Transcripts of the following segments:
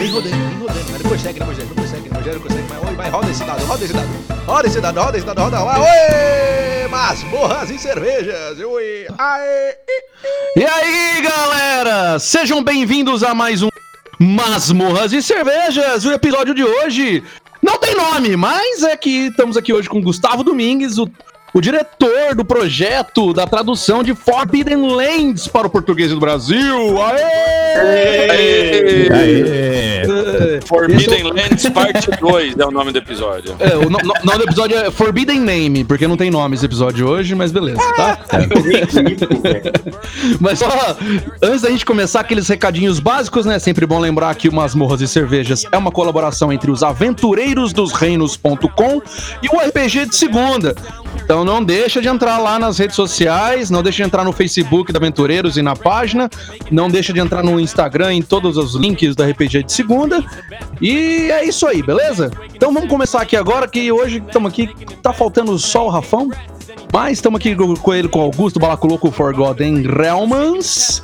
vem rodando, vem rodando. Não consegue, não consegue, não consegue, não consegue, não consegue. Mas vai, roda esse dado, roda esse dado. Roda esse dado, roda esse dado, roda lá. Oi! Masmorras e cervejas. Oi! Aê! E aí, galera? Sejam bem-vindos a mais um Masmorras e Cervejas. O episódio de hoje não tem nome, mas é que estamos aqui hoje com Gustavo Domingues, o o diretor do projeto da tradução de Forbidden Lands para o português do Brasil. Aê! Aê! Aê! Forbidden Lands Parte 2 é o nome do episódio. É, o nome do episódio é Forbidden Name, porque não tem nome esse episódio hoje, mas beleza, tá? mas só, antes da gente começar aqueles recadinhos básicos, né? Sempre bom lembrar que o Masmorras e Cervejas é uma colaboração entre os aventureiros dos reinos.com e o RPG de segunda. Então não deixa de entrar lá nas redes sociais, não deixa de entrar no Facebook da Aventureiros e na página, não deixa de entrar no Instagram em todos os links da RPG de segunda. E é isso aí, beleza? Então vamos começar aqui agora, que hoje estamos aqui, tá faltando só o Rafão, mas estamos aqui com ele, com Augusto Balaculoco Forgotten Realmans.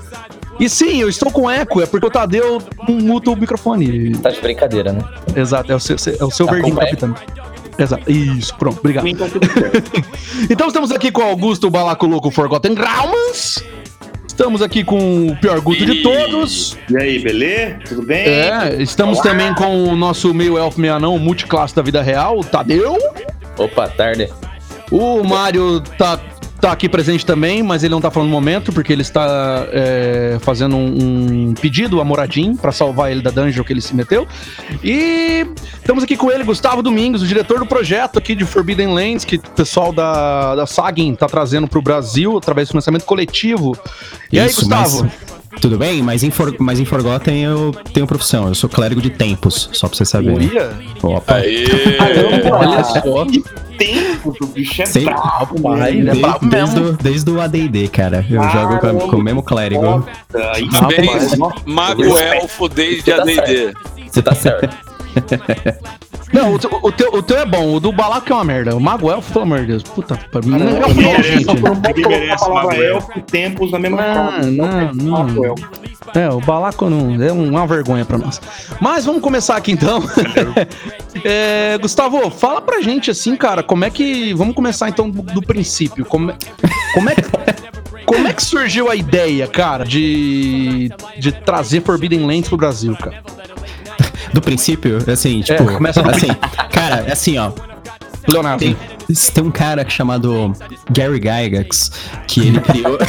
E sim, eu estou com eco, é porque o Tadeu muta o microfone. Tá de brincadeira, né? Exato, é o seu, é o seu tá verdinho capitão. Exato. Isso, pronto, obrigado. então estamos aqui com Augusto Balaco Louco Forgotten Graumas. Estamos aqui com o pior guto de todos. E aí, beleza? Tudo bem? É, estamos Olá. também com o nosso meio elfo meio anão, multiclasse da vida real, o Tadeu. Opa, tarde. O Mário tá tá aqui presente também, mas ele não tá falando no momento, porque ele está é, fazendo um, um, pedido a Moradinho para salvar ele da dungeon que ele se meteu. E estamos aqui com ele, Gustavo Domingos, o diretor do projeto aqui de Forbidden Lands, que o pessoal da, da Sagin tá trazendo pro Brasil através do financiamento coletivo. E Isso, aí, Gustavo? Mas... Tudo bem, mas em, For, mas em Forgotten eu tenho profissão. Eu sou clérigo de tempos, só pra vocês saberem. Opa. Aê! Olha só. Tempos, o bicho é Sim. bravo, pai. Ele é bravo desde, o, desde o AD&D, cara. Eu ah, jogo com, com, o mesmo clérigo. Desde mago elfo desde AD&D. Você tá certo. Não, o, o, teu, o teu é bom, o do Balaco é uma merda. O Mago Elfo, pelo amor de Deus. Puta, pra mim não é bom, gente. Ninguém merece a palavra elfo e tempos na mesma forma. Não, não, não. É, o Balaco não, é uma vergonha pra nós. Mas vamos começar aqui então. é, Gustavo, fala pra gente assim, cara, como é que. Vamos começar então do, do princípio. Como, é, como é que. Como é que surgiu a ideia, cara, de, de trazer Forbidden Lands pro Brasil, cara? Do princípio, assim, tipo, é, começa assim, cara, é assim, ó. Leonardo. Tem, tem um cara chamado Gary Gygax que ele criou.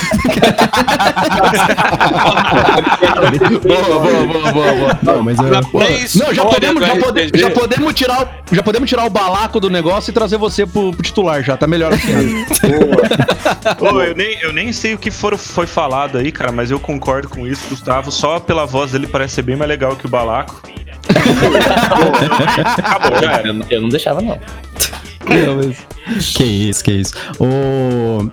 boa, boa, boa, boa, boa. Não, mas eu... Não, já podemos, já, pode, já, podemos tirar o, já podemos tirar o balaco do negócio e trazer você pro, pro titular já, tá melhor assim. Boa. eu, nem, eu nem sei o que for, foi falado aí, cara, mas eu concordo com isso, Gustavo. Só pela voz dele parece ser bem mais legal que o balaco. Acabou, já era. Eu não deixava, não. Não, mas... Que isso, que isso. O...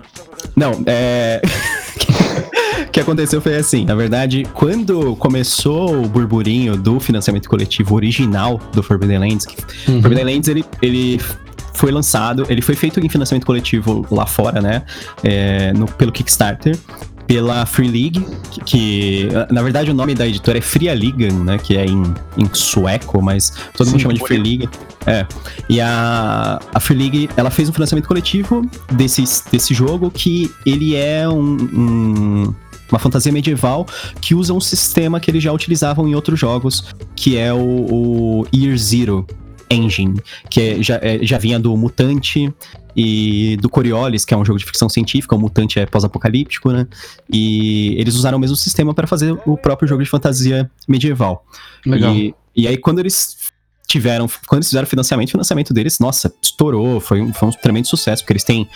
Não, é. o que aconteceu foi assim, na verdade, quando começou o burburinho do financiamento coletivo original do Forbidden Lands, uhum. Forbidden Lands ele, ele foi lançado, ele foi feito em financiamento coletivo lá fora, né? É, no, pelo Kickstarter pela Free League, que, que, na verdade o nome da editora é Fria Liga, né, que é em, em sueco, mas todo Sim, mundo chama de Free League. É. E a, a Free League, ela fez um financiamento coletivo desse, desse jogo que ele é um, um uma fantasia medieval que usa um sistema que eles já utilizavam em outros jogos, que é o, o Year Zero Engine, que é, já, é, já vinha do Mutante, e do Coriolis, que é um jogo de ficção científica, o Mutante é pós-apocalíptico, né? E eles usaram o mesmo sistema para fazer o próprio jogo de fantasia medieval. Legal. E, e aí, quando eles tiveram, quando eles fizeram financiamento, o financiamento deles, nossa, estourou, foi um, foi um tremendo sucesso, porque eles têm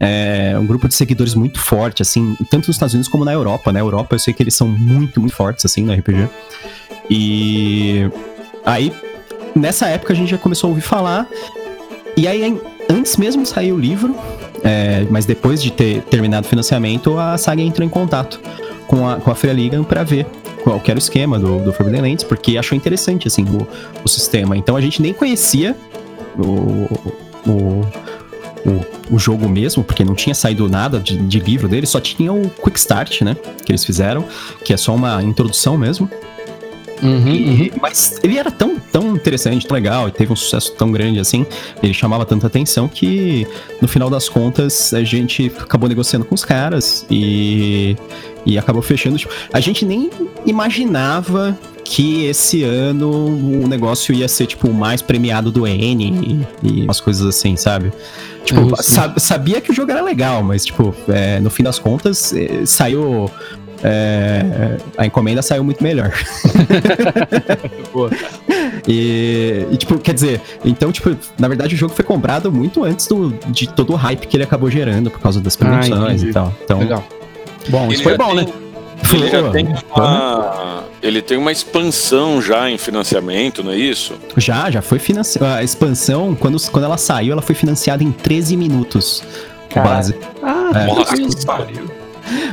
é, um grupo de seguidores muito forte, assim, tanto nos Estados Unidos como na Europa, né? Europa eu sei que eles são muito, muito fortes, assim, no RPG. E aí, nessa época a gente já começou a ouvir falar, e aí antes mesmo de sair o livro, é, mas depois de ter terminado o financiamento, a saga entrou em contato com a, com a Freia Liga para ver qual era o esquema do, do Forbidden Lands, porque achou interessante, assim, o, o sistema. Então a gente nem conhecia o, o, o, o jogo mesmo, porque não tinha saído nada de, de livro dele, só tinha o Quick Start, né, que eles fizeram, que é só uma introdução mesmo. Uhum, E- Mas ele era tão, tão interessante, tão legal, e teve um sucesso tão grande assim, ele chamava tanta atenção que, no final das contas, a gente acabou negociando com os caras e, e acabou fechando. Tipo, a gente nem imaginava que esse ano o negócio ia ser, tipo, o mais premiado do N e, e umas coisas assim, sabe? Tipo, Uhum, sa- sabia que o jogo era legal, mas, tipo, é, no fim das contas, eh, saiu. É, a encomenda saiu muito melhor. Boa. E, e, tipo, quer dizer, então, tipo, na verdade o jogo foi comprado muito antes do, de todo o hype que ele acabou gerando por causa das promoções entendi. e tal. Então, Legal. Bom, isso Ele foi bom, tem- né? Ele já tem né? uma, ele tem uma expansão já em financiamento, não é isso? já, já foi financiado. A expansão, quando, quando ela saiu, ela foi financiada em 13 minutos. Caraca. Base. Ah, É. Nossa, que pariu.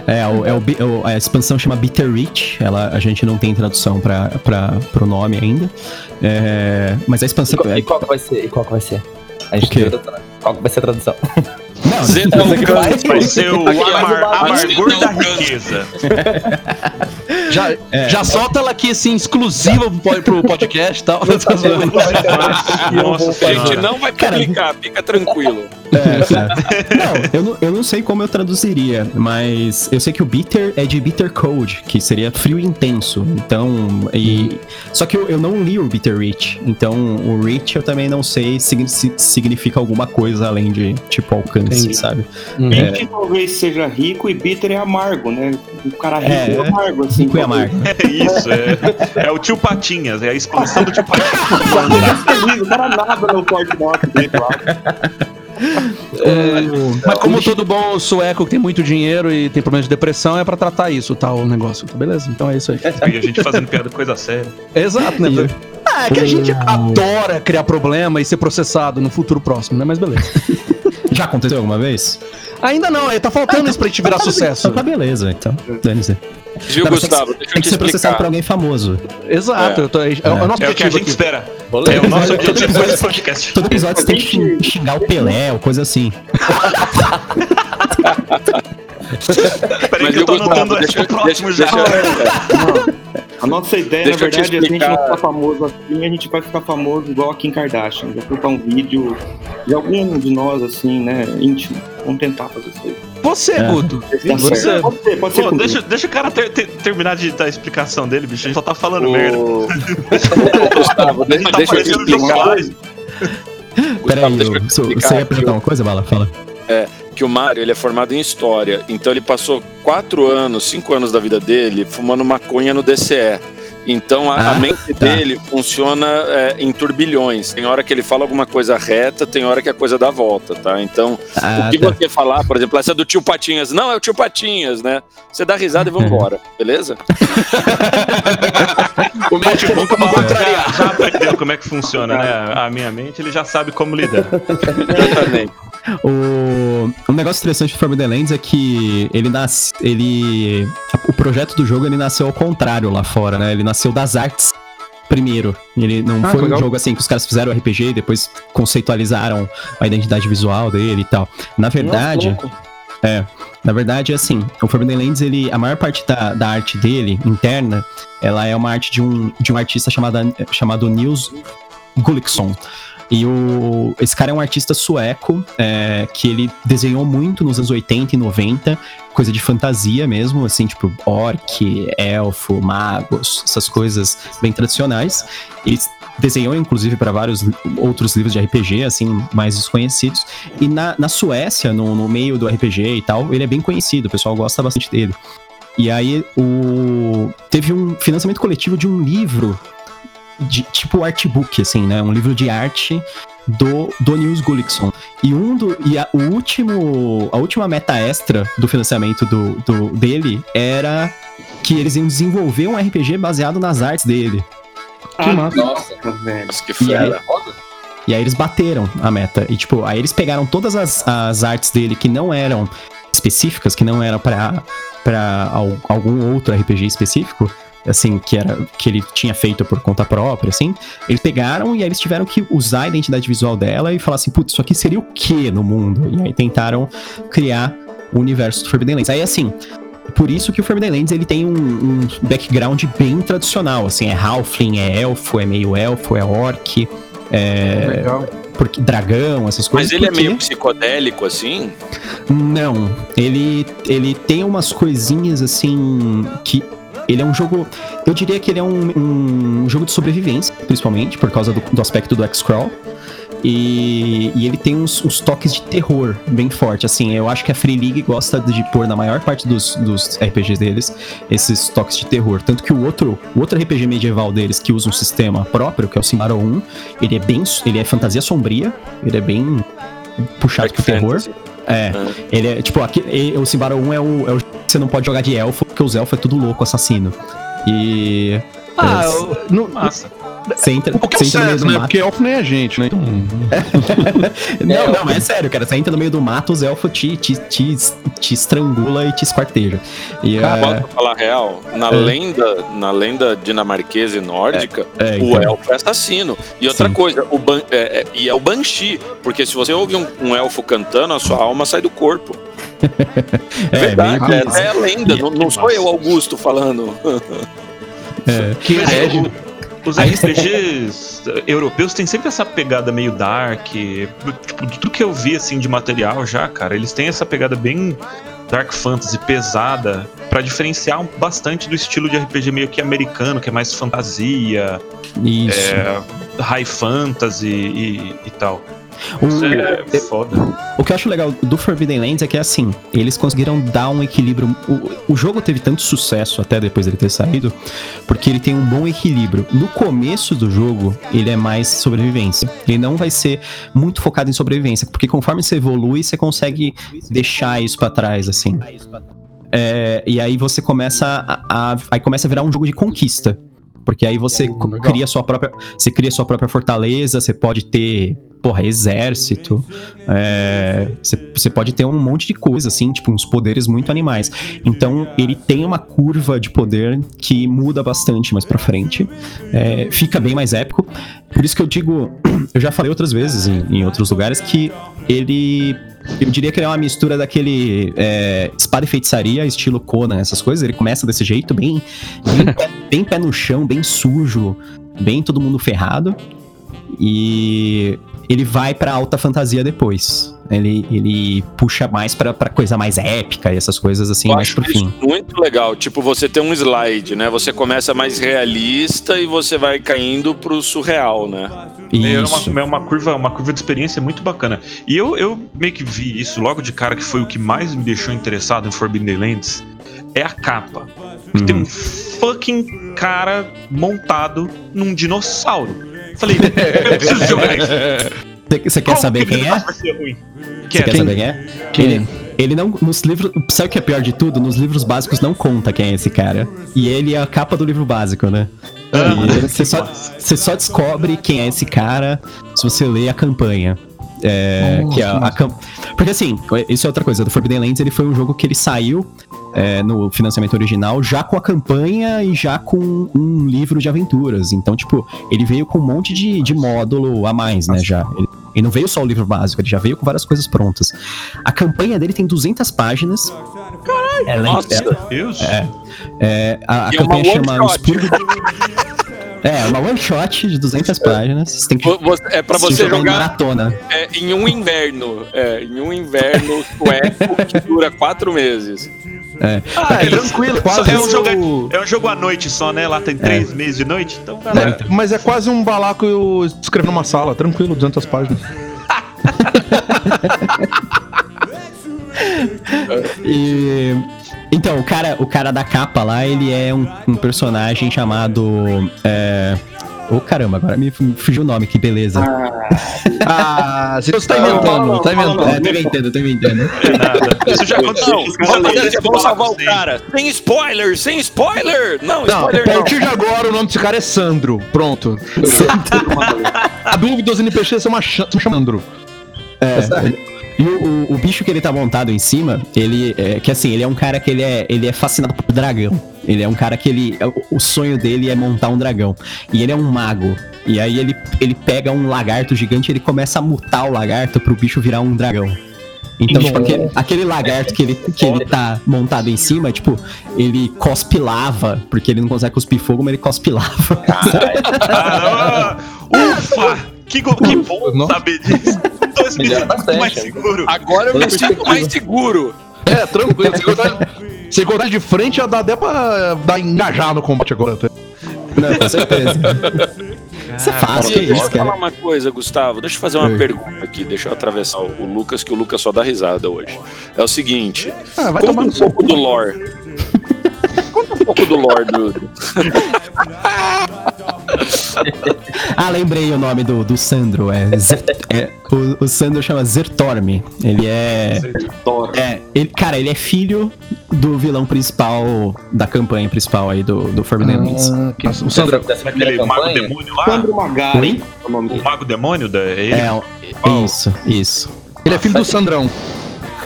É, o, é o o- a expansão chama Bitter Reach. Ela, a gente não tem tradução para pro nome ainda. É, mas a E expansão. qual, é- e qual que vai ser? E qual que vai ser? A gente O deu outra- Qual que vai ser a tradução? não, Zeta sei que vai. Ser o amar, amargor da riqueza. já, É. já solta ela aqui, assim, exclusiva pro, pro podcast e tal. Tá. Nossa A gente não vai publicar, fica tranquilo. É, é. Não, eu não, eu não sei como eu traduziria, mas eu sei que o bitter é de bitter cold, que seria frio e intenso. Então, e só que eu, eu não li o bitter rich, então o rich eu também não sei se, se significa alguma coisa além de tipo alcance, Entendi. sabe? Gente talvez seja rico e bitter é amargo, né? O cara rico É, é, amargo, assim. Rico e amargo. É isso, é, é o tio Patinhas, é a expansão do tio Patinhas. Feliz, o cara nada no Fortnite dele lá. Mas como todo bom sueco que tem muito dinheiro e tem problemas de depressão, é pra tratar isso, tá? O negócio. Tá beleza? Então é isso aí. E a gente fazendo piada de coisa séria. Exato, né? Ah, é que a gente adora criar problema e ser processado no futuro próximo, né? Mas beleza. Já aconteceu alguma vez? Ainda não, é, tá faltando isso pra gente virar sucesso. Então tá beleza, então. Dane-se. Viu, Não, mas tem que- Gustavo? Deixa eu Tem te que ser processado explicar. por alguém famoso. Exato, eu tô, é, é o nosso É o que a objetivo gente aqui. espera. É o nosso objetivo com esse podcast. Todo episódio você tem que xing- xingar o Pelé ou coisa assim. Peraí que eu tô Gustavo, anotando essa pro próximo deixa, já. deixa, A nossa ideia, Deixa na verdade, é se a gente não ficar famoso assim, a gente vai ficar famoso igual a Kim Kardashian. Vai soltar um vídeo de algum de nós, assim, né, íntimo. Vamos tentar fazer isso aí. Você, É. Guto. Tá Você-. Pode ser, pode ser Pô, deixa, deixa o cara ter- ter- terminar de dar a explicação dele, bicho. A gente só tá falando merda. Ô, Gustavo, deixa, Tá deixa eu te explicar. mais. Peraí, Gustavo, deixa eu te eu- você explicar você ia perguntar o- uma coisa, Bala? Fala. Que o Mário ele é formado em história, então ele passou quatro anos, cinco anos da vida dele fumando maconha no DCE. Então a, a Ah, mente tá. dele funciona é, em turbilhões. Tem hora que ele fala alguma coisa reta, tem hora que a coisa dá volta, tá? Então, Ah, o que tá. você falar, por exemplo, essa é do tio Patinhas, não, é o tio Patinhas, né? Você dá risada e vambora, beleza? O médico bom como contrariar. Já aprendeu como é que funciona, né? A minha mente, ele já sabe como lidar. Exatamente. O, um negócio interessante do Forbidden Lands é que ele nasce. Ele. O projeto do jogo ele nasceu ao contrário lá fora, né? Ele nasceu das artes primeiro. Ele não Ah, foi que um legal. jogo assim que os caras fizeram o RPG e depois conceitualizaram a identidade visual dele e tal. Na verdade. É, na verdade, assim, o Forbidden Lands, ele, a maior parte da, da arte dele, interna, ela é uma arte de um, de um artista chamada, chamado Nils Gullickson. E o, esse cara é um artista sueco, é, que ele desenhou muito nos anos 80 e 90, coisa de fantasia mesmo, assim, tipo orc, elfo, magos, essas coisas bem tradicionais. Ele desenhou, inclusive, para vários outros livros de RPG, assim, mais desconhecidos. E na, na Suécia, no, no meio do RPG e tal, ele é bem conhecido, o pessoal gosta bastante dele. E aí, o... teve um financiamento coletivo de um livro, de, tipo artbook, assim, né? Um livro de arte do, do Nils Gullickson. E um do. E a, o último. A última meta extra do financiamento do, do, dele era que eles iam desenvolver um RPG baseado nas artes dele. Que massa. Nossa, velho. Que E aí, fera. e aí eles bateram a meta. E, tipo, aí eles pegaram todas as, as artes dele que não eram específicas, que não eram al- algum outro RPG específico, assim, que era que ele tinha feito por conta própria, assim. Eles pegaram e aí eles tiveram que usar a identidade visual dela e falar assim, putz, isso aqui seria o que no mundo? E aí tentaram criar o universo do Forbidden Lands. Aí, assim, por isso que o Forbidden Lands ele tem um, um background bem tradicional, assim, é halfling, é elfo, é meio elfo, é orc, é Legal. porque dragão, essas coisas. Mas ele é porque- meio psicodélico, assim? Não, ele, ele tem umas coisinhas assim que. Ele é um jogo. Eu diria que ele é um, um jogo de sobrevivência, principalmente, por causa do, do aspecto do X-Crawl. E, e ele tem uns, uns toques de terror bem forte. Assim, eu acho que a Free League gosta de pôr na maior parte dos, dos RPGs deles esses toques de terror. Tanto que o outro, o outro RPG medieval deles que usa um sistema próprio, que é o Simbaro 1, ele é bem. Ele é fantasia sombria, ele é bem puxado Dark pro terror. Fantasy. É, ele é, tipo, aqui, e- o Simbara 1 é o, é o você não pode jogar de elfo, porque os elfos é tudo louco, assassino. E. Ah, é, eu- não, Massa. Você entra, um você entra no meio certo, do né? mato. Porque elfo nem é gente, né? Então, Não, não, mas é sério, cara. Você entra no meio do mato, os elfos te, te, te, te estrangula e te esquarteja. E, Cara, é, Posso falar real? Na É. lenda, na lenda dinamarquesa e nórdica, é, o então. elfo é assassino. E outra Sim. coisa, o ban é, é- e é o banshee, porque se você ouve um, um elfo cantando, a sua alma sai do corpo. é, Verdade, é, é a lenda, não, não sou eu, Augusto, falando. é. que é os RPGs europeus têm sempre essa pegada meio dark. Tipo, tudo que eu vi assim de material já, cara, eles têm essa pegada bem dark fantasy pesada pra diferenciar bastante do estilo de RPG meio que americano, que é mais fantasia, é, high fantasy e, e tal. Isso é foda. O que eu acho legal do Forbidden Lands é que, assim, eles conseguiram dar um equilíbrio. O, o jogo teve tanto sucesso até depois dele ter saído, porque ele tem um bom equilíbrio. No começo do jogo, ele é mais sobrevivência. Ele não vai ser muito focado em sobrevivência, porque conforme você evolui, você consegue deixar isso pra trás, assim. É, e aí você começa a, a- aí começa a virar um jogo de conquista. Porque aí você legal. cria sua própria. Você cria sua própria fortaleza, você pode ter, porra, exército. é, você, você pode ter um monte de coisa, assim, tipo, uns poderes muito animais. Então, ele tem uma curva de poder que muda bastante mais pra frente. é, fica bem mais épico. Por isso que eu digo. Eu já falei outras vezes em, em outros lugares que ele. Eu diria que ele é uma mistura daquele é, espada e feitiçaria, estilo Conan, essas coisas. Ele começa desse jeito, bem, bem, pé- bem pé no chão, bem sujo, bem todo mundo ferrado. E ele vai pra alta fantasia depois. Ele, ele puxa mais pra, pra coisa mais épica e essas coisas assim, Eu mais acho pro isso fim. muito legal. Tipo, você tem um slide, né? Você começa mais realista e você vai caindo pro surreal, né? É Isso. uma, é uma curva, uma curva de experiência muito bacana. E eu, eu meio que vi isso logo de cara, que foi o que mais me deixou interessado em Forbidden Lands, é a capa. Que tem um fucking cara montado num dinossauro. Falei, eu preciso jogar isso. Você- quer Como saber que quem é? Você quer saber quem é? Ele, ele não. Nos livros. Sabe o que é pior de tudo? Nos livros básicos não conta quem é esse cara. E ele é a capa do livro básico, né? Ah, E você, só, você só descobre quem é esse cara se você lê a campanha. É, que é a, a cam- Porque assim, isso é outra coisa. Do Forbidden Lands ele foi um jogo que ele saiu é, no financiamento original já com a campanha e já com um livro de aventuras. Então, tipo, ele veio com um monte de, de módulo a mais, né? Já. Ele, ele não veio só o livro básico, ele já veio com várias coisas prontas. A campanha dele tem 200 páginas. Caralho! Nossa. Meu Deus. É, é, a, a é campanha chama. Expurgo. É, uma one shot de 200 páginas. Você tem que Vo- você- É pra você em jogar maratona. é, em um inverno. É, em um inverno sueco que dura quatro meses. Ah, é tranquilo. Quase é, um jogo, o- é um jogo à noite só, né? Lá tem três meses de noite, então lá. É, mas é quase um balaco eu escrevo numa sala, tranquilo, 200 páginas. E. Então, o cara, o cara da capa lá, ele é um, um personagem chamado. É... Ô caramba, agora me fu- fugiu o nome, que beleza. Ah, você tá inventando, tá inventando. é, tô inventando, tô inventando. Isso já aconteceu. Vamos, salvar o cara. Sem spoiler, sem spoiler. Não, Não, a spoiler não. partir de agora o nome desse cara é Sandro. Pronto. A dúvida dos NPCs são uma ch- são Sandro. E o, o- o bicho que ele tá montado em cima, ele é que assim, ele é um cara que ele é, ele é fascinado por dragão. Ele é um cara que ele. O, o sonho dele é montar um dragão. E ele é um mago. E aí ele, ele pega um lagarto gigante e ele começa a mutar o lagarto pro bicho virar um dragão. Então, tipo, aquele, aquele lagarto que ele, que ele tá montado em cima, tipo, ele cospe lava, porque ele não consegue cuspir fogo, mas ele cospe lava. Ufa! Que, go- que bom Nossa. saber disso. Tô me sentindo mais seguro. Agora eu me sinto mais seguro. É, tranquilo. Se encontrar, se encontrar de frente, já dá até pra dar engajar no combate agora. até. Não, com certeza. Isso é fácil, que Deixa isso, eu falar cara. uma coisa, Gustavo. Deixa eu fazer uma Oi. pergunta aqui. Deixa eu atravessar o Lucas, que o Lucas só dá risada hoje. É o seguinte: Ah, vai conta tomar um pouco do lore. Conta um pouco do lore do. Ah, lembrei o nome do, do Sandro. É, Zer- é, o, o Sandro chama Zertorm. Ele é. É, ele, cara, ele é filho do vilão principal da campanha principal aí do, do Forbidden Lands. Ah, que- o Sandro, primeira Aquele mago demônio lá. Sandro Magari é o mago demônio da. é Ele, É, o- Qual? isso, isso. ele é filho do Sandrão.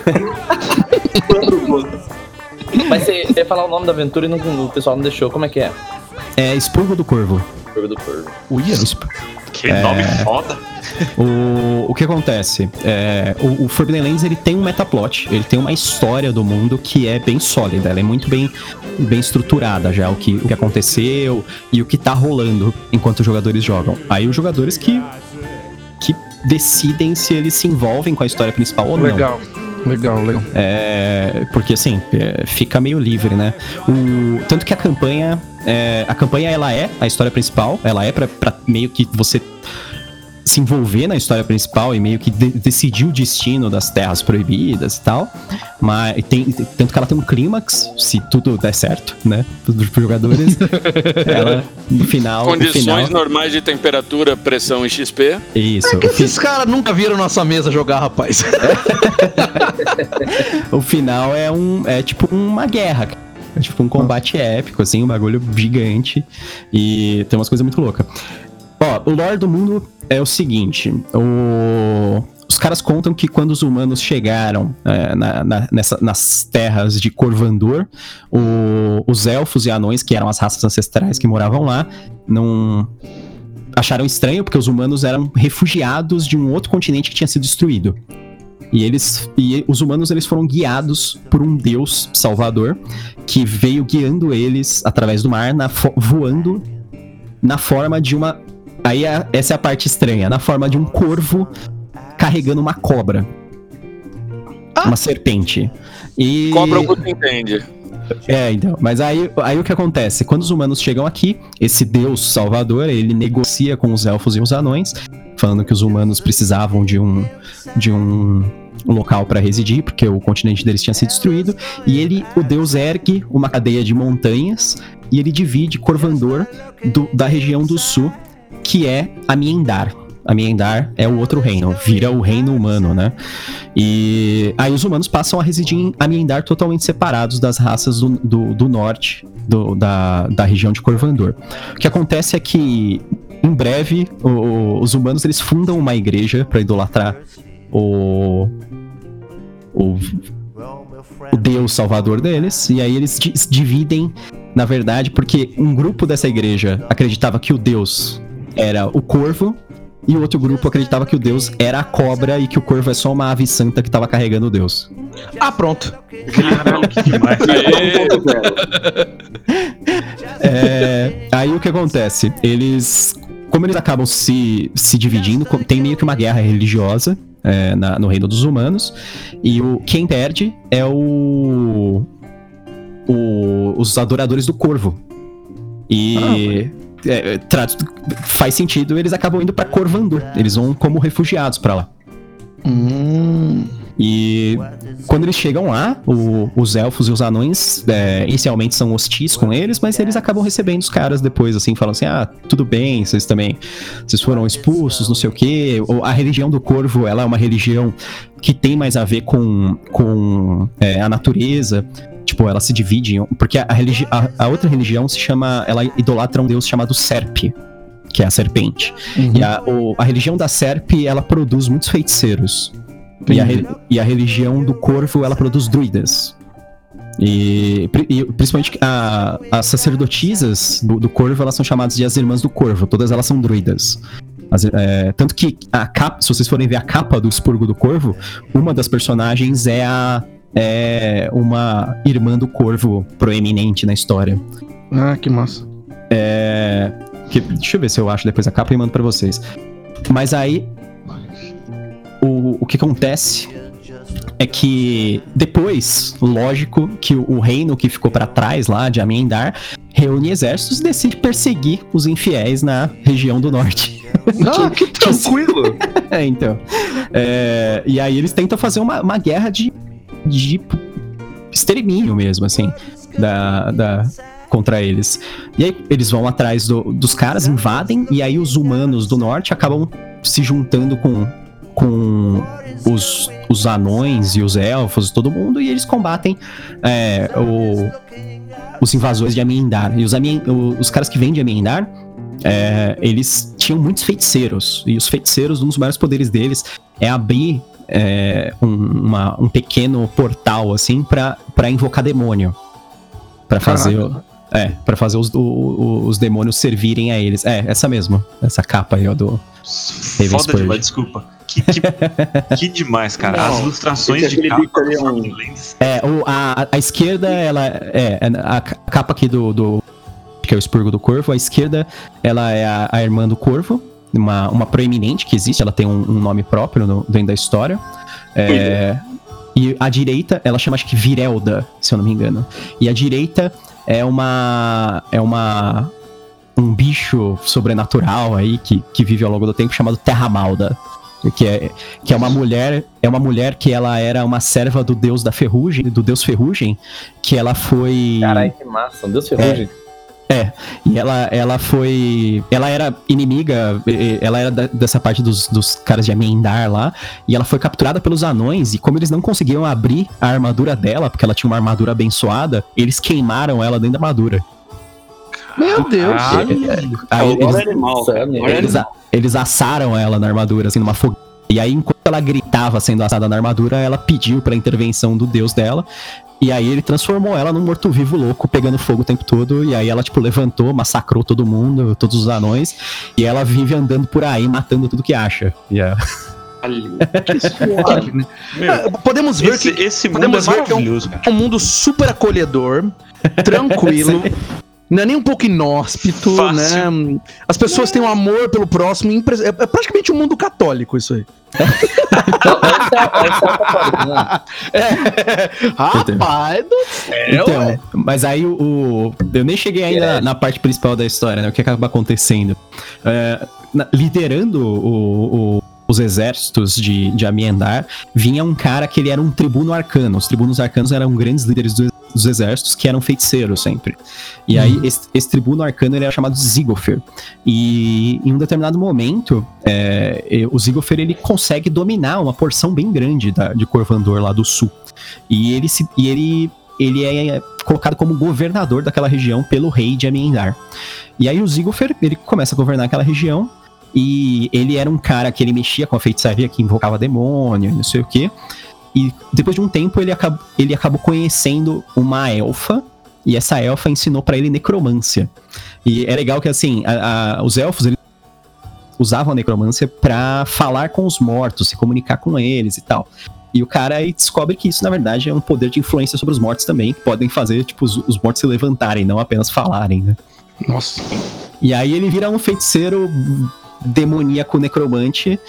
Mas você, você ia falar o nome da aventura e não- o pessoal não deixou. Como é que é? É Expurgo do Corvo. Curva do Corvo. Uia, Exp- Que nome foda. O, o que acontece? É, o, o Forbidden Lands ele tem um metaplot, ele tem uma história do mundo que é bem sólida, ela é muito bem, bem estruturada já, o que, o que aconteceu e o que tá rolando enquanto os jogadores jogam. Aí os jogadores que, que decidem se eles se envolvem com a história principal ou não. Legal. Legal, legal. É, porque assim, é, fica meio livre, né? O, tanto que a campanha. é, a campanha ela é a história principal, ela é pra meio que você se envolver na história principal e meio que de- decidir o destino das terras proibidas e tal. Mas tem, tanto que ela tem um clímax, se tudo der certo, né? Dos jogadores. ela, no final. no Condições final normais de temperatura, pressão e XP. isso. É que o fi- esses caras nunca viram nossa mesa jogar, rapaz. O final é um. É tipo uma guerra. É tipo um combate épico, assim, um bagulho gigante. E tem umas coisas muito loucas. Ó, o lore do mundo é o seguinte: o- os caras contam que quando os humanos chegaram é, na- na- nessa- nas terras de Corvandor, o- os elfos e anões, que eram as raças ancestrais que moravam lá, não. Acharam estranho porque os humanos eram refugiados de um outro continente que tinha sido destruído. E eles e os humanos eles foram guiados por um deus salvador que veio guiando eles através do mar, na voando na forma de uma aí é- essa é a parte estranha, na forma de um corvo carregando uma cobra. Uma serpente. E Cobra o Guto entende. é, então. Mas aí, aí o que acontece? Quando os humanos chegam aqui, esse deus salvador, ele negocia com os elfos e os anões, falando que os humanos precisavam de um, de um, um local para residir, porque o continente deles tinha sido destruído. E ele, o deus, ergue uma cadeia de montanhas e ele divide Corvandor do- da região do sul, que é Amiendar. Amiendar é o outro reino, vira o reino humano, né? E aí os humanos passam a residir em Amiendar totalmente separados das raças do, do, do norte do- da, da região de Corvandor. O que acontece é que em breve o- os humanos eles fundam uma igreja para idolatrar o, o o deus salvador deles e aí eles dividem na verdade porque um grupo dessa igreja acreditava que o deus era o corvo e o outro grupo acreditava que o deus era a cobra e que o corvo é só uma ave santa que tava carregando o deus. Ah, pronto. Caralho, que demais. É, aí o que acontece? Eles. Como eles acabam se, se dividindo, tem meio que uma guerra religiosa é, na- no reino dos humanos. E o quem perde é o. o- os adoradores do corvo. E. é, tra- faz sentido, eles acabam indo pra Corvandor. Eles vão como refugiados pra lá. Hum. E quando eles chegam lá, o- os elfos e os anões é, inicialmente são hostis com eles, mas eles acabam recebendo os caras depois, assim, falando assim: ah, tudo bem, vocês também. Vocês foram expulsos, não sei o quê. Ou A religião do corvo, ela é uma religião que tem mais a ver com, com é, a natureza. Tipo, ela se divide em. Porque a, religi a, a outra religião se chama. Ela idolatra um deus chamado Serp, que é a serpente. E a, o- a religião da Serp, ela produz muitos feiticeiros. E a, e a religião do corvo, ela produz druidas. E, e principalmente a- as sacerdotisas do, do corvo, elas são chamadas de as irmãs do corvo. Todas elas são druidas. As- é, tanto que a capa, se vocês forem ver a capa do Expurgo do Corvo, uma das personagens é a é uma irmã do Corvo proeminente na história. Ah, que massa. É, que- deixa eu ver se eu acho depois a capa e mando pra vocês. Mas aí o, o que acontece é que depois, lógico, que o, o reino que ficou pra trás lá de Amendar reúne exércitos e decide perseguir os infiéis na região do norte. Ah, que tranquilo. É, então. É, e aí eles tentam fazer uma, uma guerra de, de extermínio mesmo, assim, da, da, contra eles. E aí eles vão atrás do- dos caras, invadem, e aí os humanos do norte acabam se juntando com, com os, os anões e os elfos, todo mundo, e eles combatem é, o- os invasores de Amiendar. E os, Amien- os caras que vêm de Amiendar, é, eles tinham muitos feiticeiros. E os feiticeiros, um dos maiores poderes deles é abrir é, um, uma- um pequeno portal, assim, pra, pra invocar demônio. Pra fazer. o- É, pra fazer os, o- os demônios servirem a eles. É, essa mesmo. Essa capa aí, ó, do. Raven Foda demais, desculpa. Que, que, que demais, cara. As Não, ilustrações esse de capa é um- É, o, a, a- esquerda, ela é, é a ca- capa aqui do, do que é o expurgo do corvo. A esquerda, ela é a, a irmã do corvo, uma, uma proeminente que existe. Ela tem um, um nome próprio no- dentro da história. É, e a direita, ela chama acho que Virelda, se eu não me engano. E a direita é uma é uma um bicho sobrenatural aí que, que vive ao longo do tempo chamado Terra Malda. Que é, que é uma mulher, é uma mulher que ela era uma serva do deus da ferrugem, do deus ferrugem, que ela foi Caralho, que massa. Deus ferrugem. E ela, ela foi. Ela era inimiga, ela era da- dessa parte dos, dos caras de Amendar lá. E ela foi capturada pelos anões. E como eles não conseguiam abrir a armadura dela, porque ela tinha uma armadura abençoada, eles queimaram ela dentro da armadura. Meu Deus. Aí eles, é animal, cara. Insano. Agora é eles, eles assaram ela na armadura, assim, numa fogueira. E aí, enquanto ela gritava sendo assada na armadura, ela pediu pra intervenção do deus dela. E aí ele transformou ela num morto-vivo louco, pegando fogo o tempo todo. E aí ela, tipo, levantou, massacrou todo mundo, todos os anões. E ela vive andando por aí, matando tudo que acha. E é- Que suave, né? Meu, Ah, Podemos ver esse, que esse mundo é podemos ver que é um- maravilhoso, cara. é um mundo super acolhedor, tranquilo. Não é nem um pouco inóspito, Fácil. né? As pessoas têm um amor pelo próximo. impre- É é praticamente um mundo católico isso aí. É, esse é o católico, né? É. Rapaz do céu. Então, mas aí o, o- Eu nem cheguei ainda na, na parte principal da história, né? O que acaba acontecendo. É, na- liderando o- o- os exércitos de, de Amiendar, vinha um cara que ele era um tribuno arcano. Os tribunos arcanos eram grandes líderes do- dos exércitos que eram feiticeiros sempre. E aí, esse, esse tribuno arcano ele era chamado Zigofer. E em um determinado momento, é, o Zigofer ele consegue dominar uma porção bem grande da, de Corvandor lá do sul. E ele, se, e ele, ele é colocado como governador daquela região pelo rei de Amiendar. E aí o Zigofer, ele começa a governar aquela região. E ele era um cara que ele mexia com a feitiçaria, que invocava demônio, não sei o quê. E depois de um tempo ele, acab ele acabou conhecendo uma elfa. E essa elfa ensinou pra ele necromância. E é legal que assim, a- a- os elfos eles usavam a necromância pra falar com os mortos, se comunicar com eles e tal. E o cara aí descobre que isso, na verdade, é um poder de influência sobre os mortos também, que podem fazer, tipo, os, os mortos se levantarem, não apenas falarem, né? Nossa. E aí ele vira um feiticeiro demoníaco necromante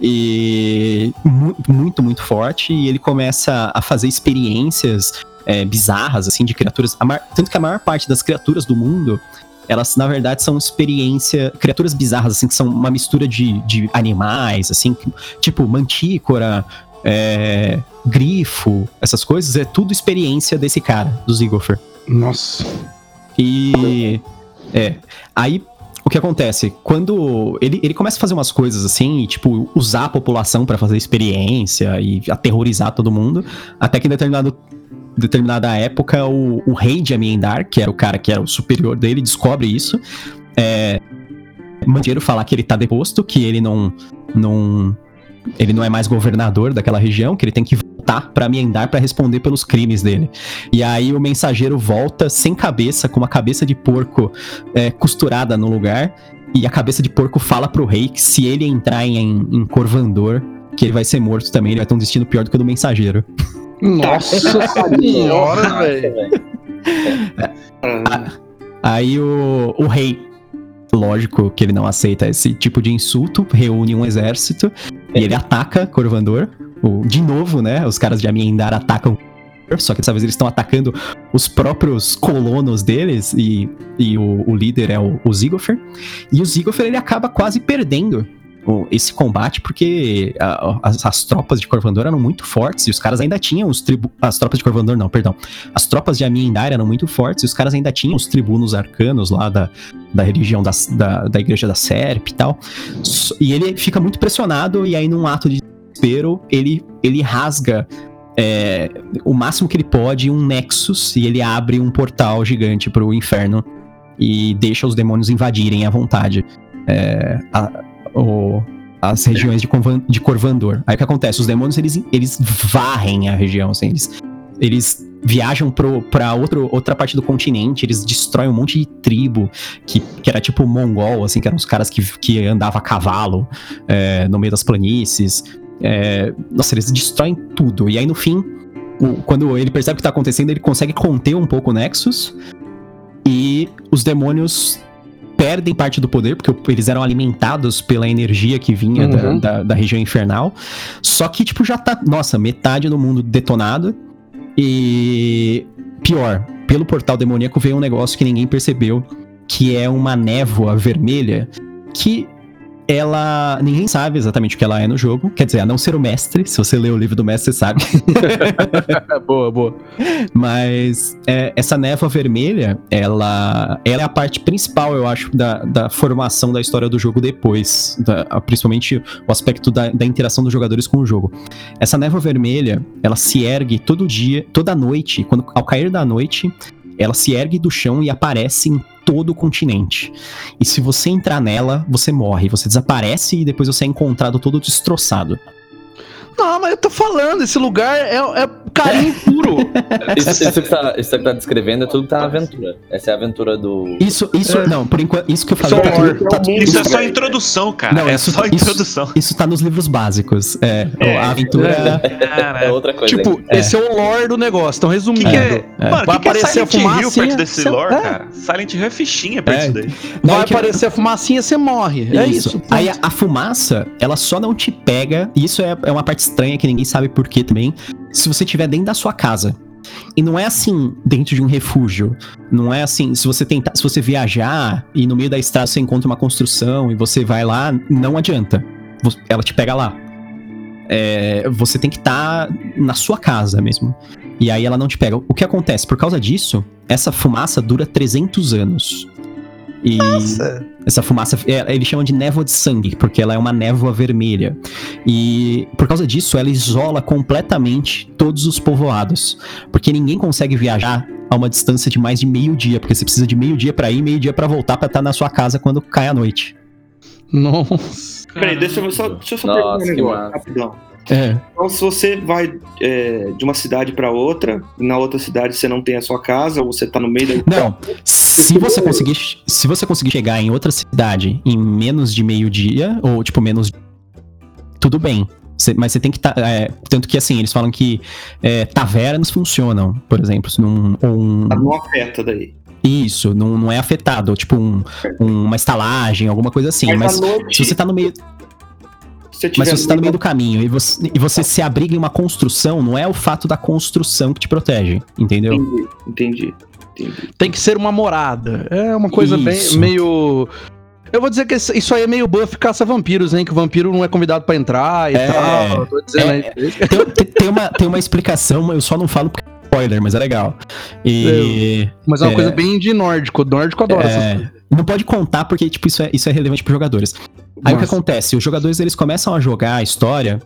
e mu- muito, muito forte. E ele começa a fazer experiências é, bizarras, assim, de criaturas. Tanto que a maior parte das criaturas do mundo, elas, na verdade, são experiência. Criaturas bizarras, assim, que são uma mistura de, de animais, assim, tipo mantícora. é, grifo, essas coisas, é tudo experiência desse cara, do Zigofer. Nossa. E. É. Aí. O que acontece? Quando ele, ele começa a fazer umas coisas assim, e, tipo, usar a população pra fazer experiência e aterrorizar todo mundo, até que em determinado, determinada época o, o rei de Amiendar, que era o cara que era o superior dele, descobre isso. É, manda dinheiro falar que ele tá deposto, que ele não, não. Ele não é mais governador daquela região, que ele tem que voltar pra Amiendar pra responder pelos crimes dele. E aí o mensageiro volta sem cabeça, com uma cabeça de porco é, costurada no lugar. e a cabeça de porco fala pro rei que se ele entrar em, em Corvandor, que ele vai ser morto também, ele vai ter um destino pior do que o do mensageiro. Nossa senhora, velho. Aí o, o rei, lógico que ele não aceita esse tipo de insulto, reúne um exército e ele ataca Corvandor. O, de novo, né? Os caras de Amiendar atacam. Só que dessa vez eles estão atacando os próprios colonos deles e, e o, o líder é o, o Zigofer. E o Zigofer ele acaba quase perdendo esse combate porque a- as, as tropas de Corvandor eram muito fortes e os caras ainda tinham os tribu... As tropas de Corvandor não, perdão. As tropas de Amiendar eram muito fortes e os caras ainda tinham os tribunos arcanos lá da, da religião da, da, da igreja da Serp e tal. E ele fica muito pressionado e aí num ato de desespero ele, ele rasga é, o máximo que ele pode um Nexus e ele abre um portal gigante pro inferno e deixa os demônios invadirem à vontade é, a- o- as regiões de, de Corvandor. Aí o que acontece? Os demônios eles, eles varrem a região, assim, eles, eles viajam pro, pra outro, outra parte do continente, eles destroem um monte de tribo que, que era tipo mongol, assim, que eram os caras que, que andavam a cavalo é, no meio das planícies. É, nossa, eles destroem tudo. E aí no fim, o- quando ele percebe o que tá acontecendo, ele consegue conter um pouco o Nexus. E os demônios perdem parte do poder, porque eles eram alimentados pela energia que vinha da, Uhum. da, da região infernal. Só que, tipo, já tá, nossa, metade do mundo detonado. E pior, pelo portal demoníaco veio um negócio que ninguém percebeu, que é uma névoa vermelha que ela. Ninguém sabe exatamente o que ela é no jogo. Quer dizer, a não ser o mestre. Se você ler o livro do mestre, você sabe. boa, boa. Mas é, essa névoa vermelha, ela, ela é a parte principal, eu acho, da, da formação da história do jogo depois. da- principalmente o aspecto da, da interação dos jogadores com o jogo. Essa névoa vermelha, ela se ergue todo dia, toda noite, quando, ao cair da noite, ela se ergue do chão e aparece em todo o continente. E se você entrar nela, você morre, você desaparece e depois você é encontrado todo destroçado. Não, mas eu tô falando, esse lugar é, é carinho puro. Isso, isso que tá, isso que tá descrevendo é tudo que tá na aventura. Essa é a aventura do. Isso, isso, É. não, por enquanto, isso que eu falei Só tá tudo- tá tudo- Isso é só introdução, cara. Não, é isso- só isso- introdução. Isso tá nos livros básicos. É, É, a aventura. É Cara, outra coisa. tipo, hein? esse é o lore do negócio. Então, que resumindo. que é, É. Mano, Vai que que é aparecer a Silent Hill fumacinha, perto desse lore, é. cara? Silent Hill é fichinha perto É. disso daí. Não, Vai é que- aparecer a fumacinha, você morre. É isso. Aí a, a fumaça, ela só não te pega. Isso é, é uma parte estranha que ninguém sabe por quê também. Se você estiver dentro da sua casa. E não é assim dentro de um refúgio. Não é assim, se você tentar, se você viajar e no meio da estrada você encontra uma construção e você vai lá, não adianta. Ela te pega lá. É, você tem que estar na sua casa mesmo. E aí ela não te pega. O que acontece? Por causa disso, essa fumaça dura 300 anos. E essa fumaça, é, eles chamam de névoa de sangue, porque ela é uma névoa vermelha. E por causa disso, ela isola completamente todos os povoados. Porque ninguém consegue viajar a uma distância de mais de meio dia, porque você precisa de meio dia pra ir, meio dia pra voltar pra estar na sua casa quando cai a noite. Nossa. Peraí, deixa eu só, deixa eu só Nossa, perguntar um negócio, rapidão. É. Então, se você vai é, de uma cidade pra outra, e na outra cidade você não tem a sua casa, ou você tá no meio da. Não, se você conseguir, se você conseguir chegar em outra cidade em menos de meio dia, ou tipo menos, tudo bem. Cê- mas você tem que estar. tanto que assim, eles falam que é, tavernas funcionam, por exemplo. Ou um, Não afeta daí. isso, não, não é afetado. Tipo um- um- uma estalagem, alguma coisa assim. Mas, à noite, se você tá no meio. Se Mas tiver se você tá no meio do caminho e você, e você se abriga em uma construção, não é o fato da construção que te protege, entendeu? Entendi, entendi. entendi. Tem que ser uma morada. É uma coisa bem meio. Eu vou dizer que isso aí é meio buff caça-vampiros, hein? Que o vampiro não é convidado pra entrar e É. tal. Tô dizendo É. aí. Tem, tem- tem uma, tem uma explicação, eu só não falo porque é spoiler, mas é legal. E. Mas é uma É. coisa bem de nórdico. Nórdico adora essas É, coisas. não pode contar porque, tipo, isso é, isso é relevante pros jogadores. Aí o que acontece? Os jogadores, eles começam a jogar a história,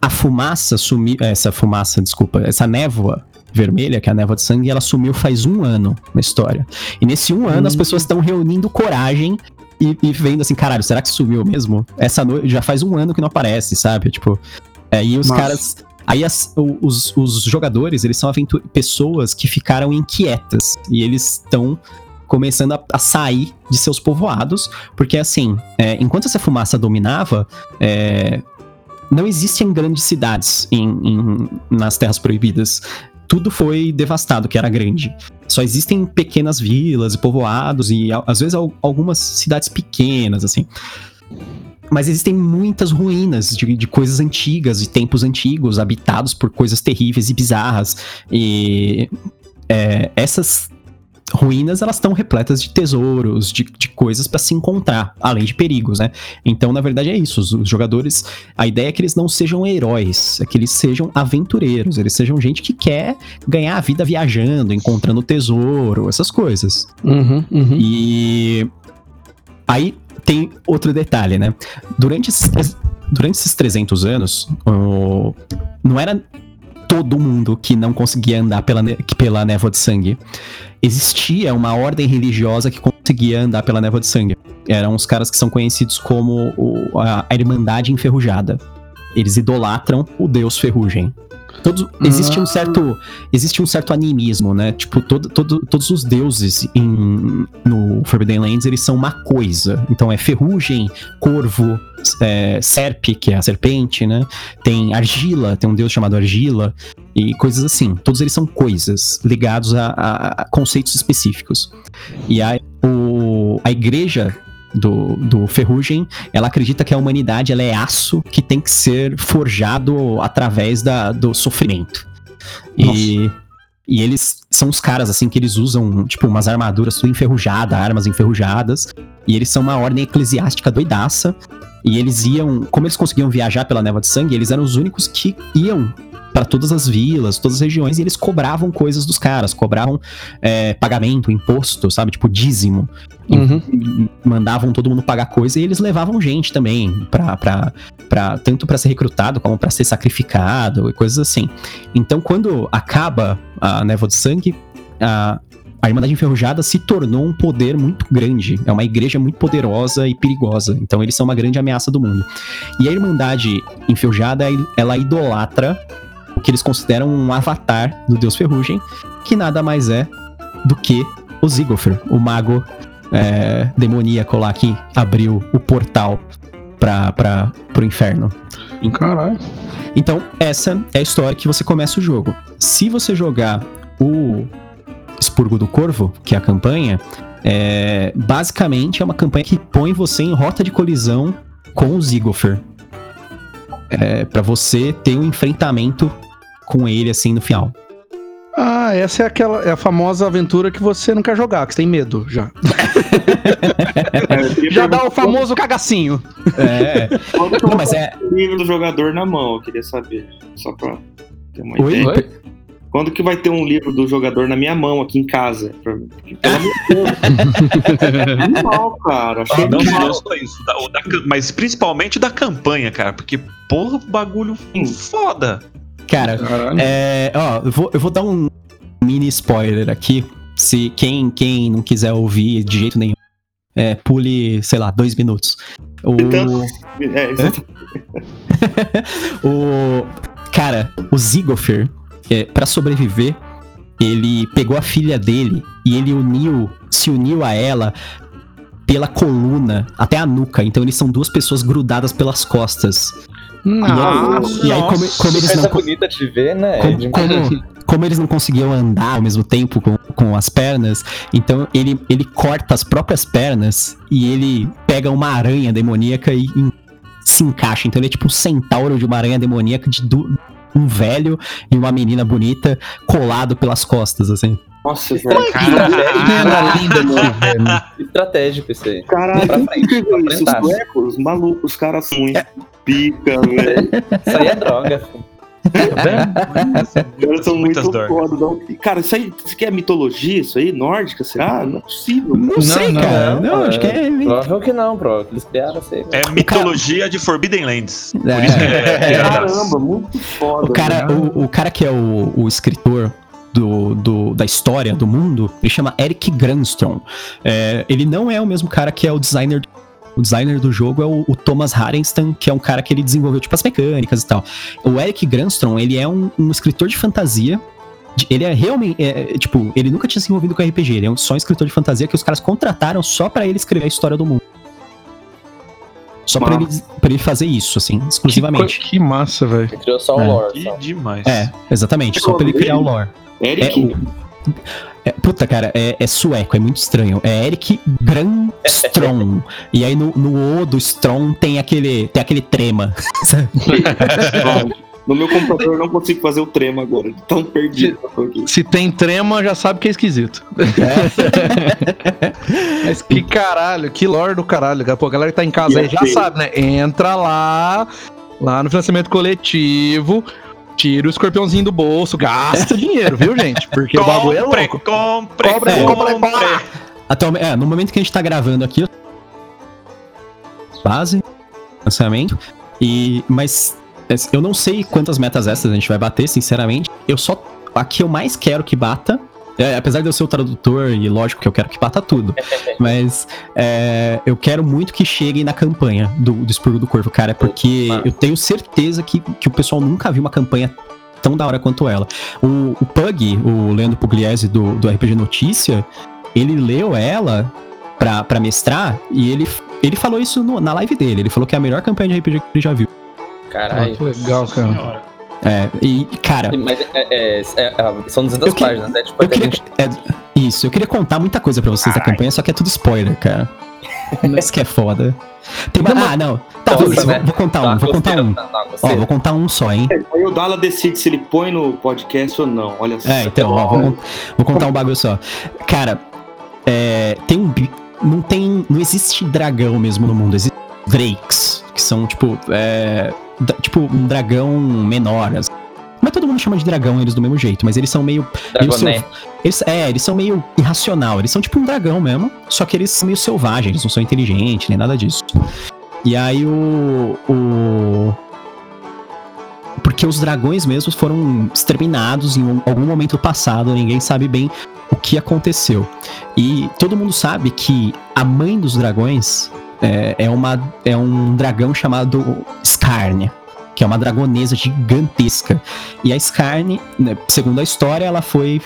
a fumaça sumiu, essa fumaça, desculpa, essa névoa vermelha, que é a névoa de sangue, ela sumiu faz um ano na história. E nesse um ano as Hum. pessoas estão reunindo coragem e, e vendo assim, caralho, será que sumiu mesmo? Essa noite já faz um ano que não aparece, sabe? Tipo, aí os Massa. caras... Aí as- os, os jogadores, eles são pessoas que ficaram inquietas. E eles estão começando a, a sair de seus povoados, porque assim, é, enquanto essa fumaça dominava, é, não existiam grandes cidades em, em- nas Terras Proibidas. Tudo foi devastado, que era grande. Só existem pequenas vilas e povoados e às vezes al- algumas cidades pequenas, assim. Mas existem muitas ruínas de, de coisas antigas, de tempos antigos, habitados por coisas terríveis e bizarras. E é, essas ruínas elas estão repletas de tesouros, de, de coisas pra se encontrar, além de perigos, né? Então, na verdade, é isso. Os, os jogadores, a ideia é que eles não sejam heróis, é que eles sejam aventureiros, eles sejam gente que quer ganhar a vida viajando, encontrando tesouro, essas coisas. Uhum, uhum. E aí tem outro detalhe, né? Durante esses, durante esses 300 anos, o- não era todo mundo que não conseguia andar pela, pela névoa de sangue. Existia uma ordem religiosa que conseguia andar pela névoa de sangue. Eram os caras que são conhecidos como a, a Irmandade Enferrujada. Eles idolatram o deus Ferrugem. Todos, existe um certo existe um certo animismo, né? Tipo, todo, todo- todos os deuses em, no Forbidden Lands, eles são uma coisa. Então é ferrugem, corvo, é, serpe, que é a serpente, né? Tem argila, tem um deus chamado argila, e coisas assim. Todos eles são coisas ligados a, a- a conceitos específicos. E a, o, a igreja do, do Ferrugem, ela acredita que a humanidade ela é aço que tem que ser forjado através da, do sofrimento. E, e eles são os caras, assim, que eles usam, tipo, umas armaduras tudo enferrujadas, armas enferrujadas. E eles são uma ordem eclesiástica doidaça. E eles iam, como eles conseguiam viajar pela névoa de sangue, eles eram os únicos que iam para todas as vilas, todas as regiões, e eles cobravam coisas dos caras, cobravam é, pagamento, imposto, sabe? Tipo, dízimo. Uhum. Mandavam todo mundo pagar coisa e eles levavam gente também, pra, pra, pra, tanto para ser recrutado como para ser sacrificado e coisas assim. Então, quando acaba a névoa de sangue, a, a Irmandade Enferrujada se tornou um poder muito grande. É uma igreja muito poderosa e perigosa. Então, eles são uma grande ameaça do mundo. E a Irmandade Enferrujada, ela idolatra o que eles consideram um avatar do Deus Ferrugem, que nada mais é do que o Ziggler, o mago é, demoníaco lá que abriu o portal pra, pro inferno. Caralho. Então, essa é a história que você começa o jogo. Se você jogar o Expurgo do Corvo, que é a campanha, é, basicamente é uma campanha que põe você em rota de colisão com o Ziggler. É, para você ter um enfrentamento com ele assim no final. Ah, essa é aquela é a famosa aventura que você não quer jogar, que você tem medo já. É, Já dá o famoso cagacinho. É, não, mas é. livro do jogador na mão? Eu queria saber. Só pra ter uma Oi? ideia. Oi? Quando que vai ter um livro do jogador na minha mão aqui em casa? Pra... Pelo amor de Deus. Animal, cara. Achei Ah, Não, animal. não só isso. da- da mas principalmente da campanha, cara. Porque, porra, bagulho foda. Cara, É, ó, eu vou, eu vou dar um mini spoiler aqui. Se quem, quem não quiser ouvir de jeito nenhum, é, pule, sei lá, dois minutos. O, Então- É, exatamente. o cara, o Ziggler, é, para sobreviver, ele pegou a filha dele e ele uniu, se uniu a ela pela coluna até a nuca. Então eles são duas pessoas grudadas pelas costas. Nossa. E aí, como, como eles não bonita de ver, né? como, como- como eles não conseguiam andar ao mesmo tempo com, com as pernas, então ele, ele corta as próprias pernas e ele pega uma aranha demoníaca e, e se encaixa. Então ele é tipo um centauro de uma aranha demoníaca de du- um velho e uma menina bonita colado pelas costas, assim. Nossa, velho. Cena linda no governo. Estratégico isso aí. Caralho? Os suecos, os malucos, os caras são muito pica, velho. Isso aí é droga. filho. Os caras são muito foda. não. Cara, isso aí, isso aqui é mitologia, isso aí? Nórdica, será? Não é possível. Não, sei, não, cara. Não, não, acho que é. Provável que não, bro. Eles criaram aí. É mitologia de Forbidden Lands. Por É. isso que é tiradaço. Caramba, muito foda. O cara, velho. o, o cara que é o, o escritor do, do- da história do mundo, ele chama Eric Granstrom. É, ele não é o mesmo cara que é o designer. O designer do jogo é o, o Thomas Harenstam, que é um cara que ele desenvolveu tipo as mecânicas e tal. O Eric Granstrom, ele é um, um escritor de fantasia ele é realmente. é, é, tipo, ele nunca tinha se envolvido com RPG. Ele é um, só um escritor de fantasia que os caras contrataram só pra ele escrever a história do mundo. Só pra ele, pra ele fazer isso, assim, exclusivamente. Que, que massa, velho. Ele criou só um É. lore. Que demais. É, exatamente. Só pra ele criar o lore. É, Eric, o, é, puta, cara, é, é sueco, é muito estranho. É Eric Granstrom. e aí no, no O do Strom tem aquele, tem aquele trema. no meu computador eu não consigo fazer o trema agora. Tão perdido aqui. Se tem trema, já sabe que é esquisito. Mas que caralho, que lore do caralho. cara. Pô, a galera que tá em casa E aí já assim- sabe, né? Entra lá, lá no financiamento coletivo, tira o escorpiãozinho do bolso, gasta dinheiro, viu, gente? Porque o bagulho é Compre, louco. compre, Compre, É. compre, compre. compre. Atualmente, é, no momento que a gente tá gravando aqui, base, lançamento, e, mas é, eu não sei quantas metas extras a gente vai bater, sinceramente. Eu só, a que eu mais quero que bata, é, apesar de eu ser o tradutor, e lógico que eu quero que bata tudo, mas é, eu quero muito que chegue na campanha do, do Expurgo do Corvo, cara, porque eu tenho certeza que, que o pessoal nunca viu uma campanha tão da hora quanto ela. O, o Pug, o Leandro Pugliese do, do RPG Notícia, ele leu ela pra, pra mestrar e ele, ele falou isso no- na live dele. Ele falou que é a melhor campanha de RPG que ele já viu. Ah, Caralho. que legal, cara. Senhora. É, e, cara, Mas é, é, é, é, são 200 Eu que- páginas, né? Tipo, eu queria. 20 é, isso, eu queria contar muita coisa pra vocês da campanha, só que é tudo spoiler, cara. Isso que é foda. Tem uma, ah, não. Tá, Nossa, beleza, né? vou, vou contar Tá, um, vou contar um. tá, tá, Ó, vou contar um só, hein? Aí o Dala decide se ele põe no podcast ou não. Olha só. É, então, ó, vou, vou contar um bagulho só. Cara, é, tem um. Não tem. Não existe dragão mesmo no mundo, existem drakes, que são, tipo, é, tipo, um dragão menor. assim. Mas todo mundo chama de dragão eles do mesmo jeito, mas eles são meio. meio Dragoné. selv- eles, é, eles são meio irracional. Eles são tipo um dragão mesmo, só que eles são meio selvagens, eles não são inteligentes, nem nada disso. E aí o. o porque os dragões mesmos foram exterminados em um- algum momento passado, ninguém sabe bem o que aconteceu. E todo mundo sabe que a mãe dos dragões é, é uma, é um dragão chamado Skarne, que é uma dragonesa gigantesca. E a Skarne, né, segundo a história, ela foi,